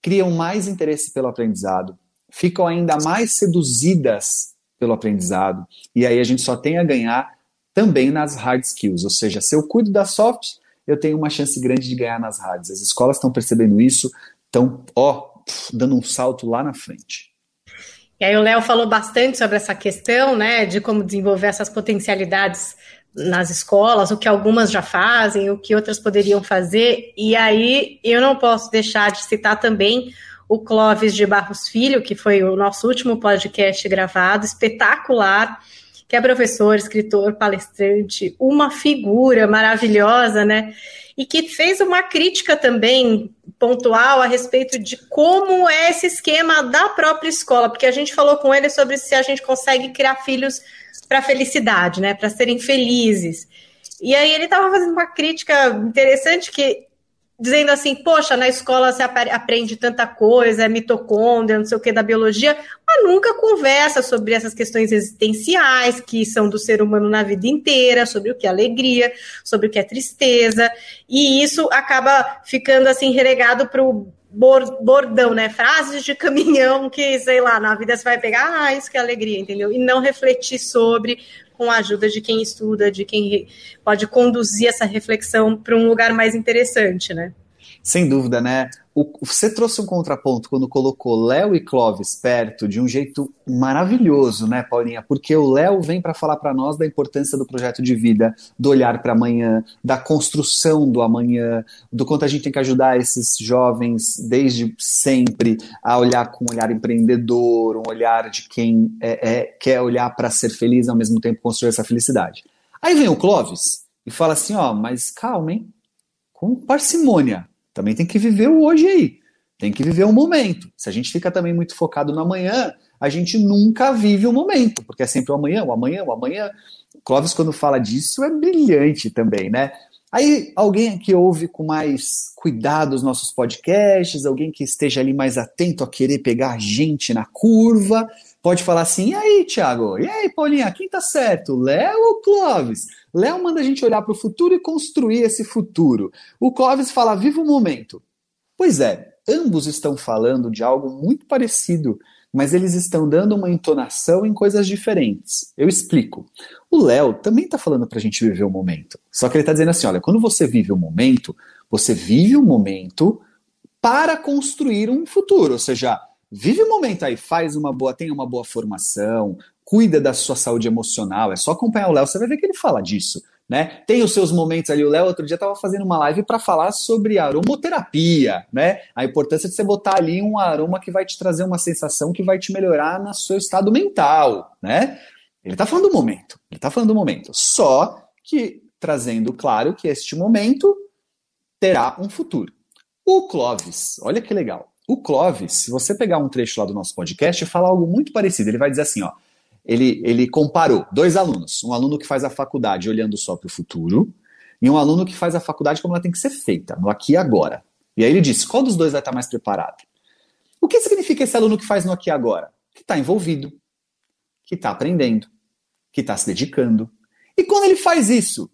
criam mais interesse pelo aprendizado, ficam ainda mais seduzidas pelo aprendizado. E aí a gente só tem a ganhar também nas hard skills, ou seja, se eu cuido das soft, eu tenho uma chance grande de ganhar nas hards. As escolas estão percebendo isso, estão, ó, dando um salto lá na frente. E aí o Léo falou bastante sobre essa questão, né, de como desenvolver essas potencialidades nas escolas, o que algumas já fazem, o que outras poderiam fazer. E aí eu não posso deixar de citar também o Clóvis de Barros Filho, que foi o nosso último podcast gravado, espetacular, que é professor, escritor, palestrante, uma figura maravilhosa, né? E que fez uma crítica também pontual a respeito de como é esse esquema da própria escola, porque a gente falou com ele sobre se a gente consegue criar filhos para felicidade, né? Para serem felizes. E aí ele estava fazendo uma crítica interessante que dizendo assim, poxa, na escola você aprende tanta coisa, é mitocôndria, não sei o que da biologia, mas nunca conversa sobre essas questões existenciais que são do ser humano na vida inteira, sobre o que é alegria, sobre o que é tristeza, e isso acaba ficando assim relegado para o bordão, né? Frases de caminhão que, sei lá, na vida você vai pegar, ah, isso que é alegria, entendeu? E não refletir sobre com a ajuda de quem estuda, de quem pode conduzir essa reflexão para um lugar mais interessante, né? Sem dúvida, né? O, você trouxe um contraponto quando colocou Léo e Clóvis perto de um jeito maravilhoso, né, Paulinha? Porque o Léo vem para falar para nós da importância do projeto de vida, do olhar para amanhã, da construção do amanhã, do quanto a gente tem que ajudar esses jovens desde sempre a olhar com um olhar empreendedor, um olhar de quem é, é, quer olhar para ser feliz ao mesmo tempo construir essa felicidade. Aí vem o Clóvis e fala assim: ó, mas calma, hein? Com parcimônia também tem que viver o hoje aí. Tem que viver o momento. Se a gente fica também muito focado no amanhã, a gente nunca vive o momento, porque é sempre o amanhã, o amanhã, o amanhã. Clóvis, quando fala disso, é brilhante também, né? Aí, alguém que ouve com mais cuidado os nossos podcasts, alguém que esteja ali mais atento a querer pegar gente na curva, pode falar assim: e aí, Thiago? E aí, Paulinha? Quem tá certo? Léo ou Clóvis? Léo manda a gente olhar para o futuro e construir esse futuro. O Clóvis fala: viva o momento. Pois é, ambos estão falando de algo muito parecido, mas eles estão dando uma entonação em coisas diferentes. Eu explico. O Léo também está falando para a gente viver o momento. Só que ele está dizendo assim: olha, quando você vive o momento, você vive o momento para construir um futuro. Ou seja, vive o momento aí, faz uma boa, tenha uma boa formação, cuida da sua saúde emocional. É só acompanhar o Léo, você vai ver que ele fala disso. Né? Tem os seus momentos ali. O Léo, outro dia, estava fazendo uma live para falar sobre aromoterapia, né? A importância de você botar ali um aroma que vai te trazer uma sensação que vai te melhorar no seu estado mental, né? Ele está falando do momento, ele está falando do momento. Só que trazendo claro que este momento terá um futuro. O Clóvis, olha que legal. O Clóvis, se você pegar um trecho lá do nosso podcast, fala algo muito parecido. Ele vai dizer assim, ó ele, ele comparou dois alunos, um aluno que faz a faculdade olhando só para o futuro e um aluno que faz a faculdade como ela tem que ser feita, no aqui e agora. E aí ele disse, qual dos dois vai estar mais preparado? O que significa esse aluno que faz no aqui e agora? Que está envolvido, que está aprendendo, que está se dedicando. E quando ele faz isso, o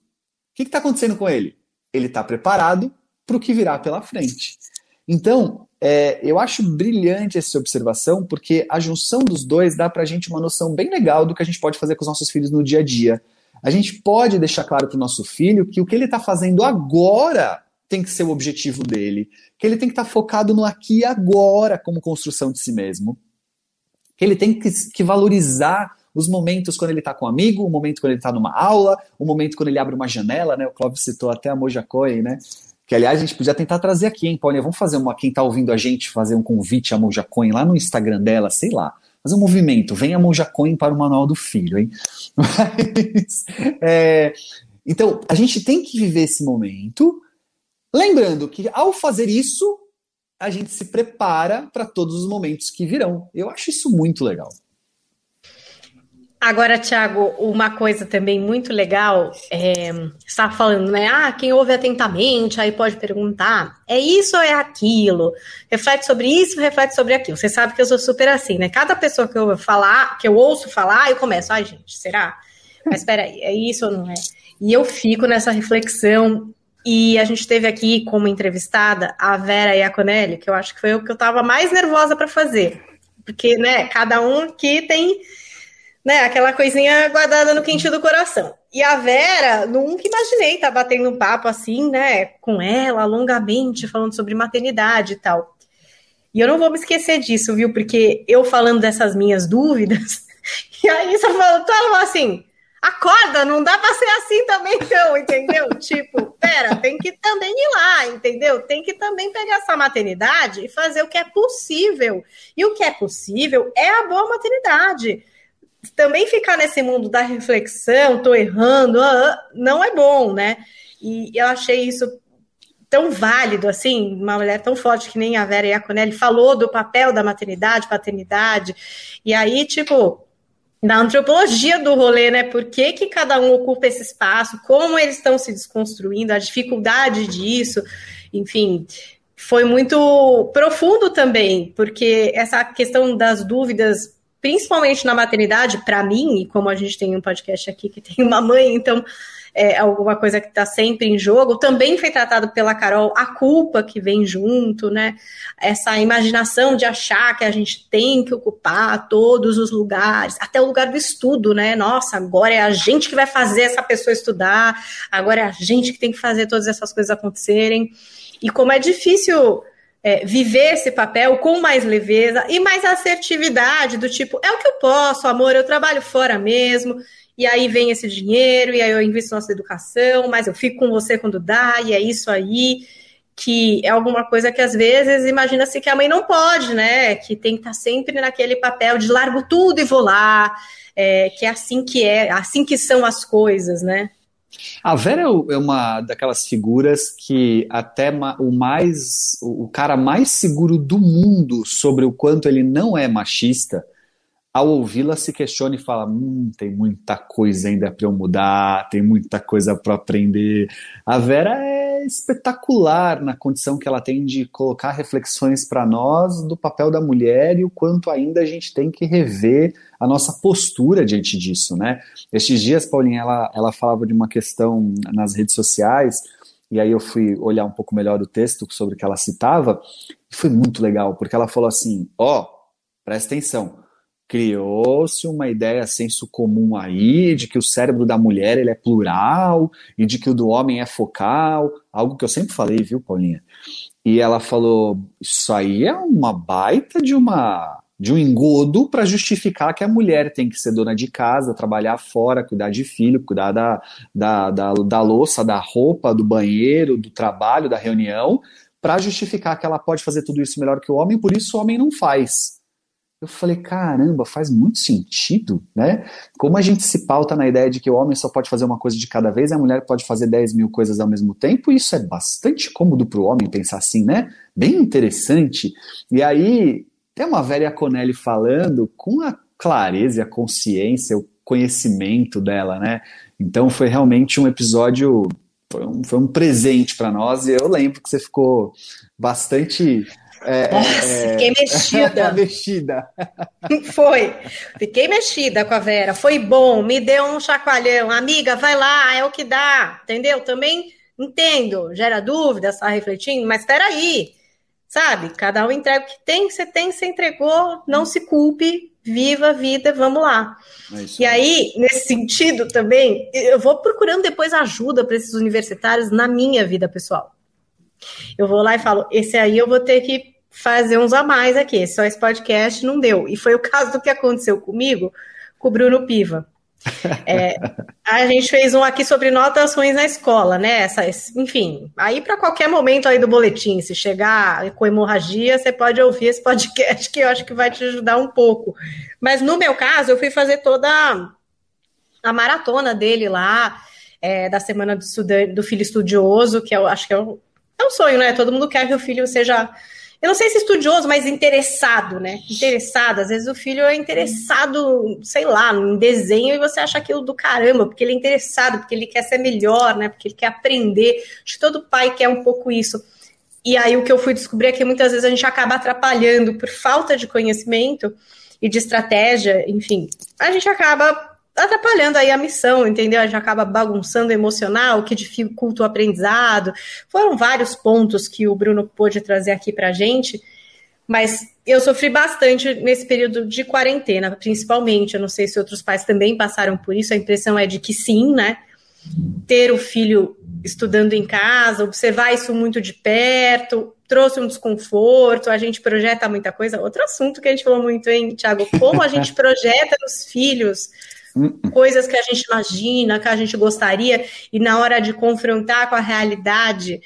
que está acontecendo com ele? Ele está preparado para o que virá pela frente. Então, é, eu acho brilhante essa observação, porque a junção dos dois dá para a gente uma noção bem legal do que a gente pode fazer com os nossos filhos no dia a dia. A gente pode deixar claro para o nosso filho que o que ele está fazendo agora tem que ser o objetivo dele, que ele tem que estar tá focado no aqui e agora como construção de si mesmo, que ele tem que, que valorizar os momentos quando ele está com um amigo, o momento quando ele está numa aula, o momento quando ele abre uma janela, né? O Clóvis citou até a Moja Cohen, né? Que, aliás, a gente podia tentar trazer aqui, hein, Paulinha? Vamos fazer uma. Quem está ouvindo a gente, fazer um convite a Monja Coin lá no Instagram dela, sei lá. Fazer um movimento. Venha Monja Coin para o Manual do Filho, hein? Mas, é, então, a gente tem que viver esse momento. Lembrando que, ao fazer isso, a gente se prepara para todos os momentos que virão. Eu acho isso muito legal. Agora, Tiago, uma coisa também muito legal, é, está falando, né? Ah, quem ouve atentamente, aí pode perguntar, é isso ou é aquilo? Reflete sobre isso, reflete sobre aquilo. Você sabe que eu sou super assim, né? Cada pessoa que eu falar, que eu ouço falar, eu começo, ai, gente, será? Mas espera aí, é isso ou não é? E eu fico nessa reflexão. E a gente teve aqui como entrevistada a Vera Iaconelli, que eu acho que foi o que eu estava mais nervosa para fazer. Porque, né, cada um que tem né, aquela coisinha guardada no quentinho do coração. E a Vera, nunca imaginei estar tá batendo um papo assim, né, com ela, longamente, falando sobre maternidade e tal. E eu não vou me esquecer disso, viu? Porque eu falando dessas minhas dúvidas, e aí só falando, tu assim, acorda, não dá para ser assim também, então, entendeu? tipo, pera, tem que também ir lá, entendeu? Tem que também pegar essa maternidade e fazer o que é possível. E o que é possível é a boa maternidade também ficar nesse mundo da reflexão, tô errando, ah, ah, não é bom, né? E eu achei isso tão válido, assim, uma mulher tão forte que nem a Vera Iaconelli falou do papel da maternidade, paternidade, e aí, tipo, na antropologia do rolê, né? Por que, que cada um ocupa esse espaço, como eles estão se desconstruindo, a dificuldade disso, enfim, foi muito profundo também, porque essa questão das dúvidas principalmente na maternidade, para mim, e como a gente tem um podcast aqui que tem uma mãe, então é alguma coisa que está sempre em jogo, também foi tratado pela Carol a culpa que vem junto, né? Essa imaginação de achar que a gente tem que ocupar todos os lugares, até o lugar do estudo, né? Nossa, agora é a gente que vai fazer essa pessoa estudar, agora é a gente que tem que fazer todas essas coisas acontecerem. E como é difícil é, viver esse papel com mais leveza e mais assertividade, do tipo, é o que eu posso, amor, eu trabalho fora mesmo, e aí vem esse dinheiro, e aí eu invisto nossa educação, mas eu fico com você quando dá, e é isso aí, que é alguma coisa que às vezes imagina-se que a mãe não pode, né? Que tem que estar sempre naquele papel de largo tudo e vou lá, é, que é assim que é, assim que são as coisas, né? A Vera é, é uma daquelas figuras que até o mais o cara mais seguro do mundo sobre o quanto ele não é machista, ao ouvi-la se questiona e fala: hum, tem muita coisa ainda para eu mudar, tem muita coisa para aprender. A Vera é espetacular na condição que ela tem de colocar reflexões para nós do papel da mulher e o quanto ainda a gente tem que rever a nossa postura diante disso, né? Estes dias, Paulinha, ela, ela falava de uma questão nas redes sociais. E aí eu fui olhar um pouco melhor o texto sobre o que ela citava, e foi muito legal, porque ela falou assim: ó, oh, presta atenção, criou-se uma ideia senso comum aí de que o cérebro da mulher ele é plural e de que o do homem é focal, algo que eu sempre falei, viu, Paulinha? E ela falou: isso aí é uma baita de uma de um engodo para justificar que a mulher tem que ser dona de casa, trabalhar fora, cuidar de filho, cuidar da, da, da, da louça, da roupa, do banheiro, do trabalho, da reunião, para justificar que ela pode fazer tudo isso melhor que o homem, por isso o homem não faz. Eu falei, caramba, faz muito sentido, né? Como a gente se pauta na ideia de que o homem só pode fazer uma coisa de cada vez a mulher pode fazer 10 mil coisas ao mesmo tempo, isso é bastante cômodo para o homem pensar assim, né? Bem interessante. E aí, tem uma velha Conelli falando com a clareza, a consciência, o conhecimento dela, né? Então foi realmente um episódio, foi um, foi um presente para nós e eu lembro que você ficou bastante é, Nossa, é... fiquei mexida. mexida. Foi. Fiquei mexida com a Vera. Foi bom, me deu um chacoalhão. Amiga, vai lá, é o que dá. Entendeu? Também entendo, gera dúvida, está refletindo, mas espera aí. Sabe? Cada um entrega o que tem, você tem, você entregou, não se culpe, viva a vida, vamos lá. É e aí, nesse sentido também, eu vou procurando depois ajuda para esses universitários na minha vida pessoal. Eu vou lá e falo, esse aí eu vou ter que fazer uns a mais aqui, só esse podcast não deu. E foi o caso do que aconteceu comigo com o Bruno Piva. É, a gente fez um aqui sobre notas ruins na escola, né? Essa, enfim, aí para qualquer momento aí do boletim, se chegar com hemorragia, você pode ouvir esse podcast que eu acho que vai te ajudar um pouco. Mas no meu caso, eu fui fazer toda a maratona dele lá, é, da semana do, do filho estudioso, que eu acho que é o é um sonho, né? Todo mundo quer que o filho seja. Eu não sei se estudioso, mas interessado, né? Interessado. Às vezes o filho é interessado, sei lá, em desenho e você acha aquilo do caramba, porque ele é interessado, porque ele quer ser melhor, né? Porque ele quer aprender. Acho que todo pai quer um pouco isso. E aí o que eu fui descobrir é que muitas vezes a gente acaba atrapalhando por falta de conhecimento e de estratégia, enfim, a gente acaba atrapalhando aí a missão, entendeu? A gente acaba bagunçando o emocional, que dificulta o aprendizado. Foram vários pontos que o Bruno pôde trazer aqui para a gente, mas eu sofri bastante nesse período de quarentena, principalmente. Eu não sei se outros pais também passaram por isso, a impressão é de que sim, né? Ter o filho estudando em casa, observar isso muito de perto, trouxe um desconforto, a gente projeta muita coisa. Outro assunto que a gente falou muito, hein, Tiago? Como a gente projeta nos filhos coisas que a gente imagina, que a gente gostaria, e na hora de confrontar com a realidade,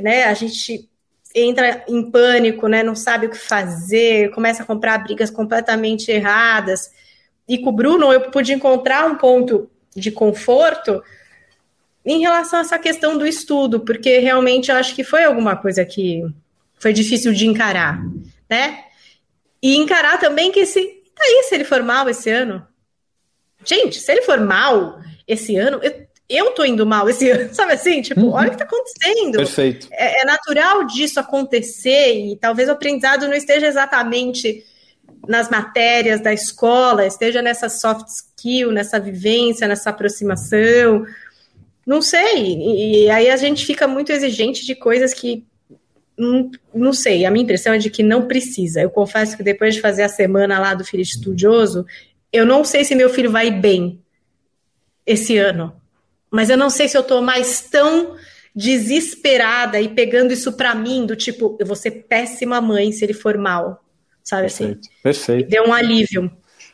né, a gente entra em pânico, né, não sabe o que fazer, começa a comprar brigas completamente erradas. E com o Bruno eu pude encontrar um ponto de conforto em relação a essa questão do estudo, porque realmente eu acho que foi alguma coisa que foi difícil de encarar, né? E encarar também que se tá aí se ele for mal esse ano, gente, se ele for mal esse ano, eu, eu tô indo mal esse ano, sabe assim? Tipo, uhum. olha o que tá acontecendo. Perfeito. É, é, natural disso acontecer e talvez o aprendizado não esteja exatamente nas matérias da escola, esteja nessa soft skill, nessa vivência, nessa aproximação. Não sei. E, e aí a gente fica muito exigente de coisas que não, não, sei, a minha impressão é de que não precisa. Eu confesso que depois de fazer a semana lá do filho estudioso, eu não sei se meu filho vai bem esse ano. Mas eu não sei se eu estou mais tão desesperada e pegando isso para mim, do tipo, eu vou ser péssima mãe se ele for mal. Sabe assim? perfeito, assim? Perfeito. Deu um alívio.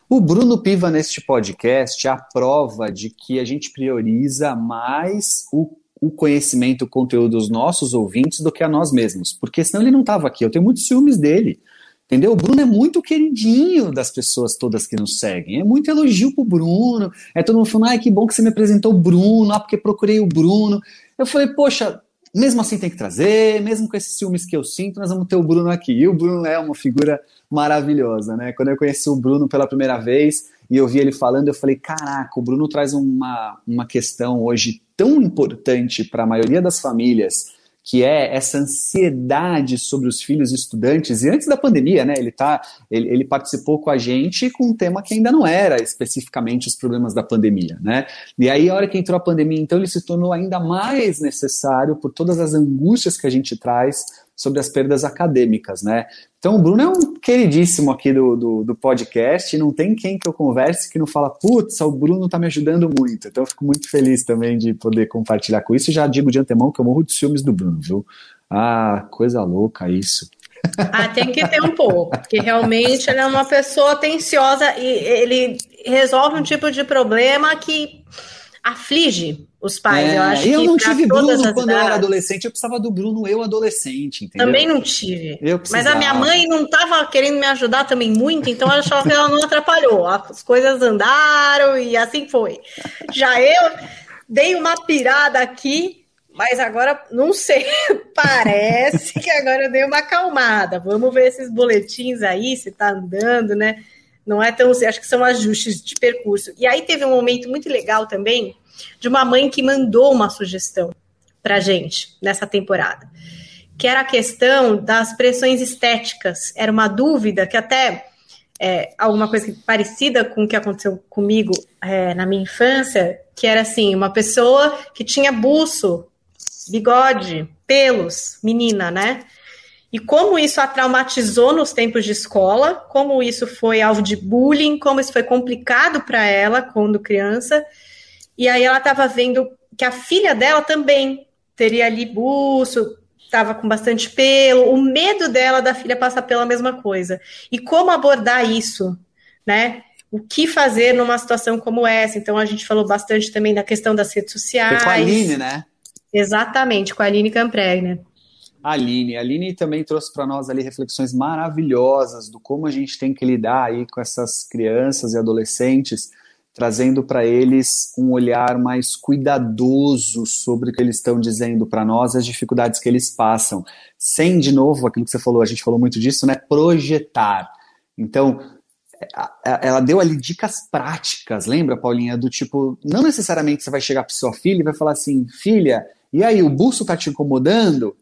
O Bruno Piva, neste podcast, é a prova de que a gente prioriza mais o o conhecimento, o conteúdo dos nossos ouvintes do que a nós mesmos, porque senão ele não estava aqui. Eu tenho muitos ciúmes dele. Entendeu? O Bruno é muito queridinho das pessoas todas que nos seguem. É muito elogio pro Bruno. É todo mundo falando, ai, que bom que você me apresentou o Bruno, ah, porque procurei o Bruno. Eu falei, poxa, mesmo assim tem que trazer, mesmo com esses ciúmes que eu sinto, nós vamos ter o Bruno aqui. E o Bruno é uma figura maravilhosa, né? Quando eu conheci o Bruno pela primeira vez e eu vi ele falando, eu falei, caraca, o Bruno traz uma, uma questão hoje tão importante para a maioria das famílias, que é essa ansiedade sobre os filhos estudantes. E antes da pandemia, né, ele, tá, ele, ele, participou com a gente com um tema que ainda não era especificamente os problemas da pandemia. Né? E aí, a hora que entrou a pandemia, então, ele se tornou ainda mais necessário por todas as angústias que a gente traz sobre as perdas acadêmicas, né? Então o Bruno é um queridíssimo aqui do, do, do podcast, não tem quem que eu converse que não fala, putz, o Bruno tá me ajudando muito. Então eu fico muito feliz também de poder compartilhar com isso já digo de antemão que eu morro de ciúmes do Bruno, viu? Ah, coisa louca isso. Ah, tem que ter um pouco, porque realmente ele é uma pessoa atenciosa e ele resolve um tipo de problema que aflige os pais. É, eu acho eu não tive Bruno quando eu era adolescente, eu precisava do Bruno eu adolescente, entendeu? Também não tive. Mas a minha mãe não estava querendo me ajudar também muito, então eu achava que ela não atrapalhou. As coisas andaram e assim foi. Já eu dei uma pirada aqui, mas agora não sei. Parece que agora eu dei uma acalmada. Vamos ver esses boletins aí, se tá andando, né? Não é tão. Acho que são ajustes de percurso. E aí teve um momento muito legal também de uma mãe que mandou uma sugestão para gente nessa temporada, que era a questão das pressões estéticas. Era uma dúvida que até é, alguma coisa parecida com o que aconteceu comigo é, na minha infância, que era assim, uma pessoa que tinha buço, bigode, pelos, menina, né? E como isso a traumatizou nos tempos de escola, como isso foi alvo de bullying, como isso foi complicado para ela quando criança. E aí ela estava vendo que a filha dela também teria ali buço, estava com bastante pelo, o medo dela da filha passar pela mesma coisa. E como abordar isso, né? O que fazer numa situação como essa? Então a gente falou bastante também da questão das redes sociais. Foi com a Aline, né? Exatamente, com a Aline Campregner. Aline. A Aline também trouxe para nós ali reflexões maravilhosas do como a gente tem que lidar aí com essas crianças e adolescentes, trazendo para eles um olhar mais cuidadoso sobre o que eles estão dizendo para nós as dificuldades que eles passam. Sem, de novo, aquilo que você falou, a gente falou muito disso, né? Projetar. Então, ela deu ali dicas práticas, lembra, Paulinha? Do tipo, não necessariamente você vai chegar para sua filha e vai falar assim, filha, e aí, o buço tá te incomodando?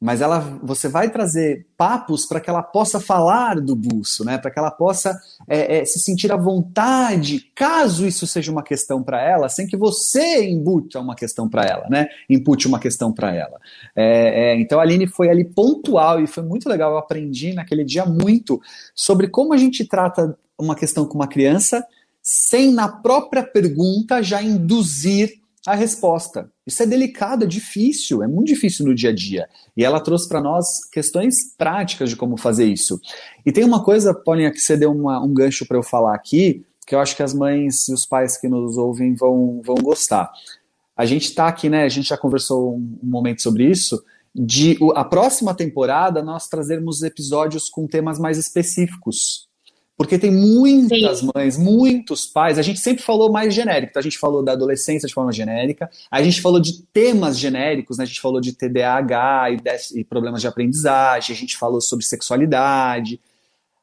Mas ela, você vai trazer papos para que ela possa falar do buço, né? Para que ela possa é, é, se sentir à vontade, caso isso seja uma questão para ela, sem que você embute uma questão para ela, né? Impute uma questão para ela. É, é, então a Aline foi ali pontual e foi muito legal. Eu aprendi naquele dia muito sobre como a gente trata uma questão com uma criança sem na própria pergunta já induzir a resposta. Isso é delicado, é difícil, é muito difícil no dia a dia. E ela trouxe para nós questões práticas de como fazer isso. E tem uma coisa, Paulinha, que você deu uma, um gancho para eu falar aqui, que eu acho que as mães e os pais que nos ouvem vão, vão gostar. A gente está aqui, né? A gente já conversou um, um momento sobre isso. De a próxima temporada nós trazermos episódios com temas mais específicos porque tem muitas Sim. mães, muitos pais. A gente sempre falou mais genérico. Então a gente falou da adolescência de forma genérica. A gente falou de temas genéricos, né? A gente falou de TDAH e, e problemas de aprendizagem. A gente falou sobre sexualidade.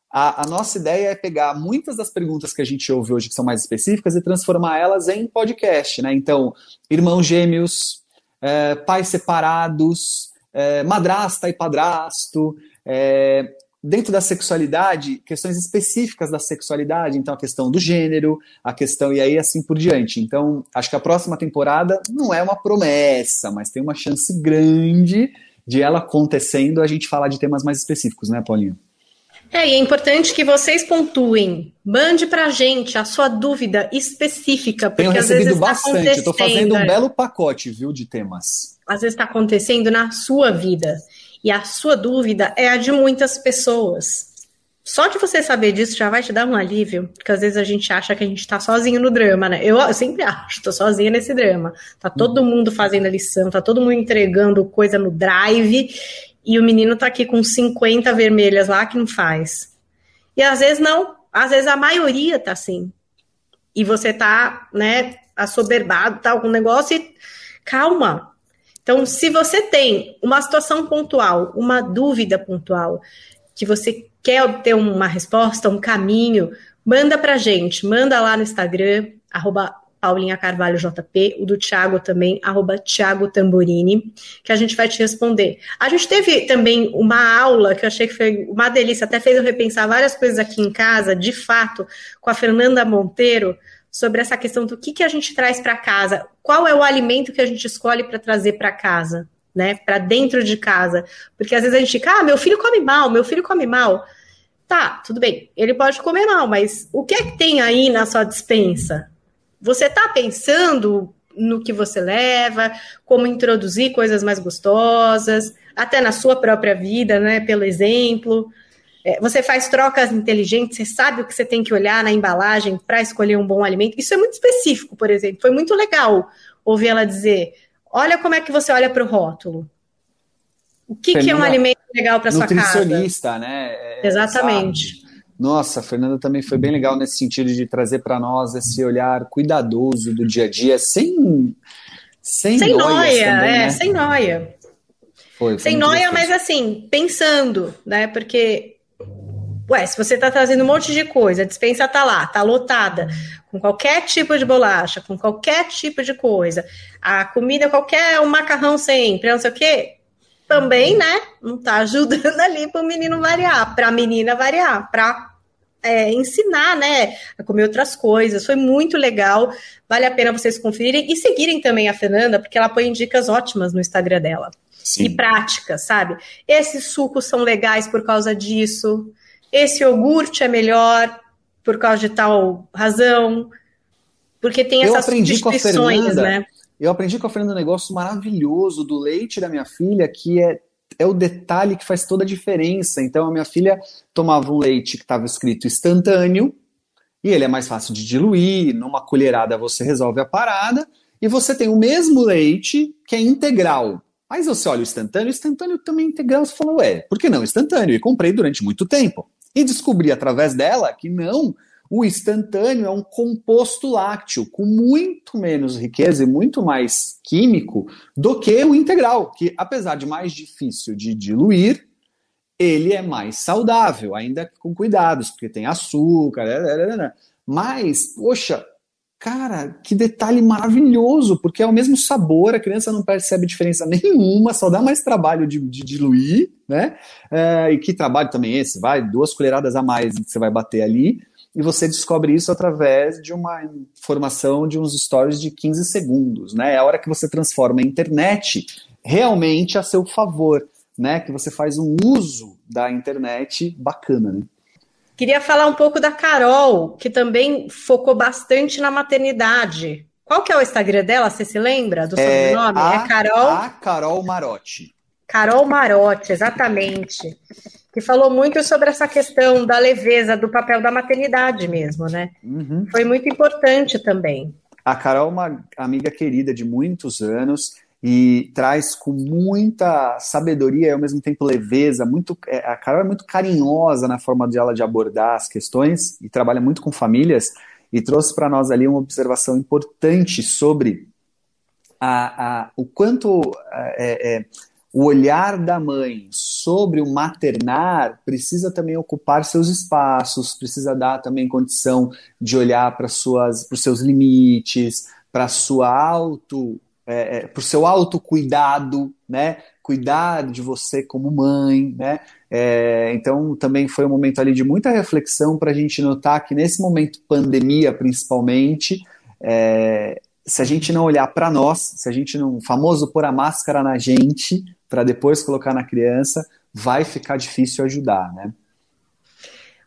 A, a, nossa ideia é pegar muitas das perguntas que a gente ouve hoje, que são mais específicas, e transformar elas em podcast, né? Então, irmãos gêmeos, é, pais separados, é, madrasta e padrasto, é, dentro da sexualidade, questões específicas da sexualidade, então a questão do gênero, a questão e aí assim por diante. Então, acho que a próxima temporada não é uma promessa, mas tem uma chance grande de ela acontecendo a gente falar de temas mais específicos, né, Paulinho? É, e é importante que vocês pontuem. Mande pra gente a sua dúvida específica. Porque Tenho recebido às vezes bastante. Estou fazendo um belo pacote, viu, de temas. Às vezes está acontecendo na sua vida. E a sua dúvida é a de muitas pessoas. Só de você saber disso já vai te dar um alívio, porque às vezes a gente acha que a gente está sozinho no drama, né? Eu, eu sempre acho, estou sozinha nesse drama. Tá todo uhum. mundo fazendo a lição, tá todo mundo entregando coisa no drive, e o menino tá aqui com 50 vermelhas lá que não faz. E às vezes não, às vezes a maioria tá assim. E você tá, né, assoberbado, tá algum negócio e calma. Então, se você tem uma situação pontual, uma dúvida pontual, que você quer obter uma resposta, um caminho, manda pra gente, manda lá no Instagram, arroba Paulinha Carvalho JP, o do Thiago também, arroba Thiago que a gente vai te responder. A gente teve também uma aula que eu achei que foi uma delícia, até fez eu repensar várias coisas aqui em casa, de fato, com a Fernanda Monteiro, sobre essa questão do que, que a gente traz para casa, qual é o alimento que a gente escolhe para trazer para casa, né, para dentro de casa. Porque às vezes a gente fica, ah, meu filho come mal, meu filho come mal. Tá, tudo bem, ele pode comer mal, mas o que é que tem aí na sua dispensa? Você está pensando no que você leva, como introduzir coisas mais gostosas, até na sua própria vida, né? Pelo exemplo. É, você faz trocas inteligentes, você sabe o que você tem que olhar na embalagem para escolher um bom alimento. Isso é muito específico, por exemplo. Foi muito legal ouvir ela dizer: olha como é que você olha para o rótulo. O que, que, é um alimento legal para sua casa? Nutricionista, né? É, Exatamente. Sabe? Nossa, a Fernanda também foi bem legal nesse sentido de trazer para nós esse olhar cuidadoso do dia a dia, sem sem, sem noia, também, é, né? sem noia. Foi, sem noia, mas assim, pensando, né? Porque, ué, se você tá trazendo um monte de coisa, a dispensa tá lá, tá lotada, com qualquer tipo de bolacha, com qualquer tipo de coisa, a comida qualquer, um macarrão sempre, não sei o quê, também, né, não está ajudando ali para o menino variar, para a menina variar, para é, ensinar, né, a comer outras coisas. Foi muito legal, vale a pena vocês conferirem e seguirem também a Fernanda, porque ela põe dicas ótimas no Instagram dela. Sim. E práticas, sabe? Esses sucos são legais por causa disso, esse iogurte é melhor por causa de tal razão, porque tem essas substituições, né? Eu aprendi com a Fernanda um negócio maravilhoso do leite da minha filha, que é, é o detalhe que faz toda a diferença. Então, a minha filha tomava um leite que estava escrito instantâneo, e ele é mais fácil de diluir, numa colherada você resolve a parada, e você tem o mesmo leite que é integral. Mas você olha o instantâneo, o instantâneo também é integral, você fala, ué, por que não instantâneo? E comprei durante muito tempo. E descobri através dela que não, o instantâneo é um composto lácteo com muito menos riqueza e muito mais químico do que o integral, que apesar de mais difícil de diluir, ele é mais saudável, ainda com cuidados, porque tem açúcar, né, né, né, mas, poxa, cara, que detalhe maravilhoso, porque é o mesmo sabor, a criança não percebe diferença nenhuma, só dá mais trabalho de, de diluir, né? É, e que trabalho também é esse? Vai, duas colheradas a mais que você vai bater ali, e você descobre isso através de uma informação de uns stories de 15 segundos, né? É a hora que você transforma a internet realmente a seu favor, né? Que você faz um uso da internet bacana, né? Queria falar um pouco da Carol, que também focou bastante na maternidade. Qual que é o Instagram dela? Você se lembra do é sobrenome? A, é Carol? A Carol Marotti. Carol Marotti, exatamente que falou muito sobre essa questão da leveza, do papel da maternidade mesmo, né? Uhum. Foi muito importante também. A Carol é uma amiga querida de muitos anos e traz com muita sabedoria e ao mesmo tempo leveza. Muito, é, a Carol é muito carinhosa na forma dela de abordar as questões e trabalha muito com famílias e trouxe para nós ali uma observação importante sobre a, a, o quanto é, é, o olhar da mãe sobre o maternar precisa também ocupar seus espaços, precisa dar também condição de olhar para os seus limites, para sua auto, é, é para o seu autocuidado, né? cuidar de você como mãe, né? É, então também foi um momento ali de muita reflexão para a gente notar que nesse momento pandemia principalmente, é, se a gente não olhar para nós, se a gente não, famoso pôr a máscara na gente para depois colocar na criança, vai ficar difícil ajudar, né?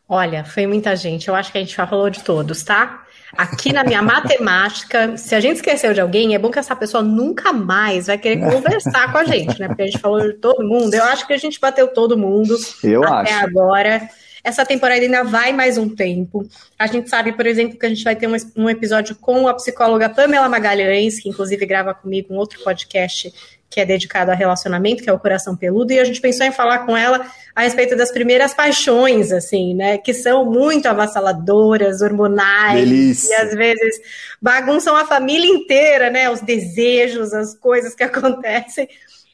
Olha, foi muita gente. Eu acho que a gente já falou de todos, tá? Aqui na minha matemática, se a gente esqueceu de alguém, é bom que essa pessoa nunca mais vai querer conversar com a gente, né? Porque a gente falou de todo mundo. Eu acho que a gente bateu todo mundo Eu até acho. agora. Essa temporada ainda vai mais um tempo. A gente sabe, por exemplo, que a gente vai ter um, um episódio com a psicóloga Pamela Magalhães, que inclusive grava comigo um outro podcast que é dedicado a relacionamento, que é o Coração Peludo, e a gente pensou em falar com ela a respeito das primeiras paixões, assim, né, que são muito avassaladoras, hormonais, Delícia. e às vezes bagunçam a família inteira, né, os desejos, as coisas que acontecem.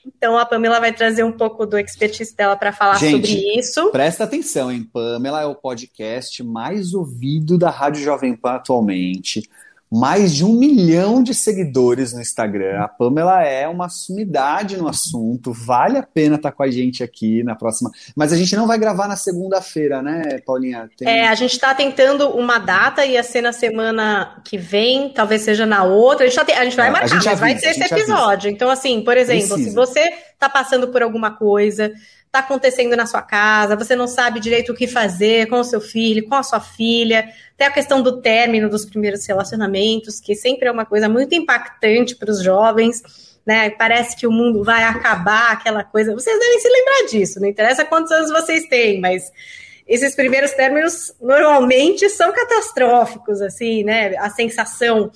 Então a Pamela vai trazer um pouco do expertise dela para falar Gente, sobre isso. Presta atenção, hein? Pamela é o podcast mais ouvido da Rádio Jovem Pan atualmente. Mais de um milhão de seguidores no Instagram. A Pamela é uma sumidade no assunto. Vale a pena estar com a gente aqui na próxima. Mas a gente não vai gravar na segunda-feira, né, Paulinha? Tem... É, a gente está tentando uma data, ia ser na semana que vem, talvez seja na outra. A gente, tá te... a gente vai É, a marcar, gente mas vai avisa, ser esse episódio. Então, assim, por exemplo, Precisa. se você está passando por alguma coisa, está acontecendo na sua casa, você não sabe direito o que fazer com o seu filho, com a sua filha, até a questão do término dos primeiros relacionamentos, que sempre é uma coisa muito impactante para os jovens. Né? Parece que o mundo vai acabar, aquela coisa. Vocês devem se lembrar disso, não interessa quantos anos vocês têm, mas esses primeiros términos normalmente são catastróficos, assim, né? A sensação.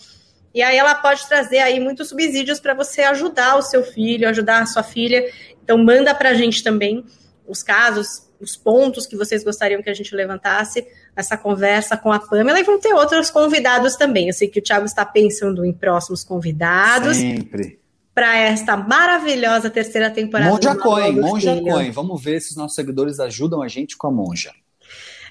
E aí ela pode trazer aí muitos subsídios para você ajudar o seu filho, ajudar a sua filha. Então manda para a gente também os casos, os pontos que vocês gostariam que a gente levantasse nessa conversa com a Pamela e vão ter outros convidados também. Eu sei que o Thiago está pensando em próximos convidados Sempre. para esta maravilhosa terceira temporada. Monja Coin, Monja. Coin. Vamos ver se os nossos seguidores ajudam a gente com a Monja.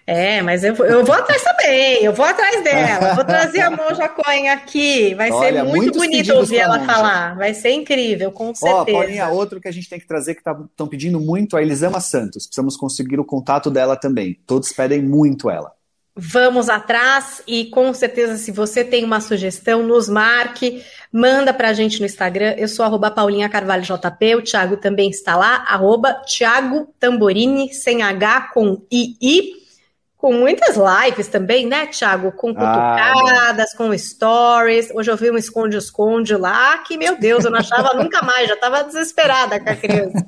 É, mas eu, eu vou atrás também, eu vou atrás dela, vou trazer a Monja Coin aqui, vai Olha, ser muito bonito ouvir ela falar, vai ser incrível, com Ó, certeza. Paulinha, outro que a gente tem que trazer que estão pedindo muito, a Elisama Santos. Precisamos conseguir o contato dela também. Todos pedem muito ela. Vamos atrás e com certeza, se você tem uma sugestão, nos marque, manda pra gente no Instagram. Eu sou arroba Paulinha Carvalho JP, o Thiago também está lá, arroba Thiago Tamborini, sem H, com II. Com muitas lives também, né, Thiago? Com Ah, cutucadas, com stories. Hoje eu vi um esconde-esconde lá, que, meu Deus, eu não achava nunca mais, já estava desesperada com a criança.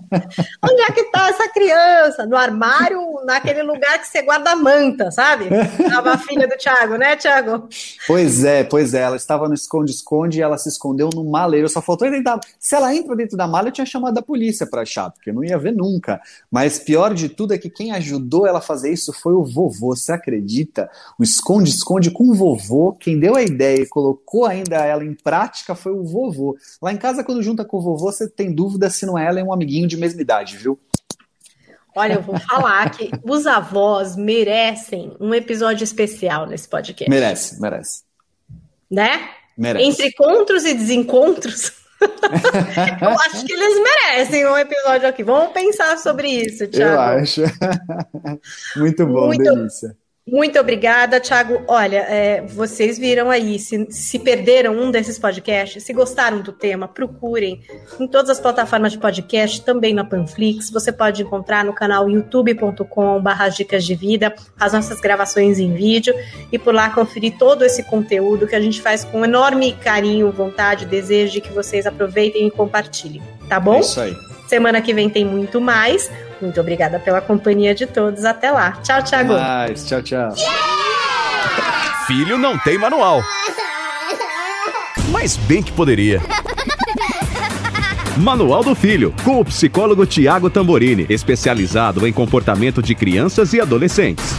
Onde é que tá essa criança? No armário, naquele lugar que você guarda a manta, sabe? Tava a filha do Thiago, né, Thiago? Pois é, pois é. Ela estava no esconde-esconde e ela se escondeu no maleiro. Só faltou tentar. Se ela entra dentro da mala, eu tinha chamado a polícia para achar, porque eu não ia ver nunca. Mas pior de tudo é que quem ajudou ela a fazer isso foi o vovô. Você acredita? O esconde-esconde com o vovô. Quem deu a ideia e colocou ainda ela em prática foi o vovô. Lá em casa, quando junta com o vovô, você tem dúvida se não é ela é um amiguinho de mesma idade, viu? Olha, eu vou falar que os avós merecem um episódio especial nesse podcast, Merece, merece. né? Merece. Entre encontros e desencontros. Eu acho que eles merecem um episódio aqui. Vamos pensar sobre isso, Thiago. Eu acho. Muito bom, Muito- delícia. Muito obrigada, Thiago. Olha, é, vocês viram aí, se, se perderam um desses podcasts, se gostaram do tema, procurem em todas as plataformas de podcast, também na Panflix. Você pode encontrar no canal youtube.com/barra dicas de vida as nossas gravações em vídeo e por lá conferir todo esse conteúdo que a gente faz com enorme carinho, vontade, desejo de que vocês aproveitem e compartilhem. Tá É bom? isso aí. Semana que vem tem muito mais. Muito obrigada pela companhia de todos. Até lá. Tchau, Thiago. Mais. Tchau, tchau. Filho não tem manual. Mas bem que poderia. Manual do Filho, com o psicólogo Tiago Tamborini, especializado em comportamento de crianças e adolescentes.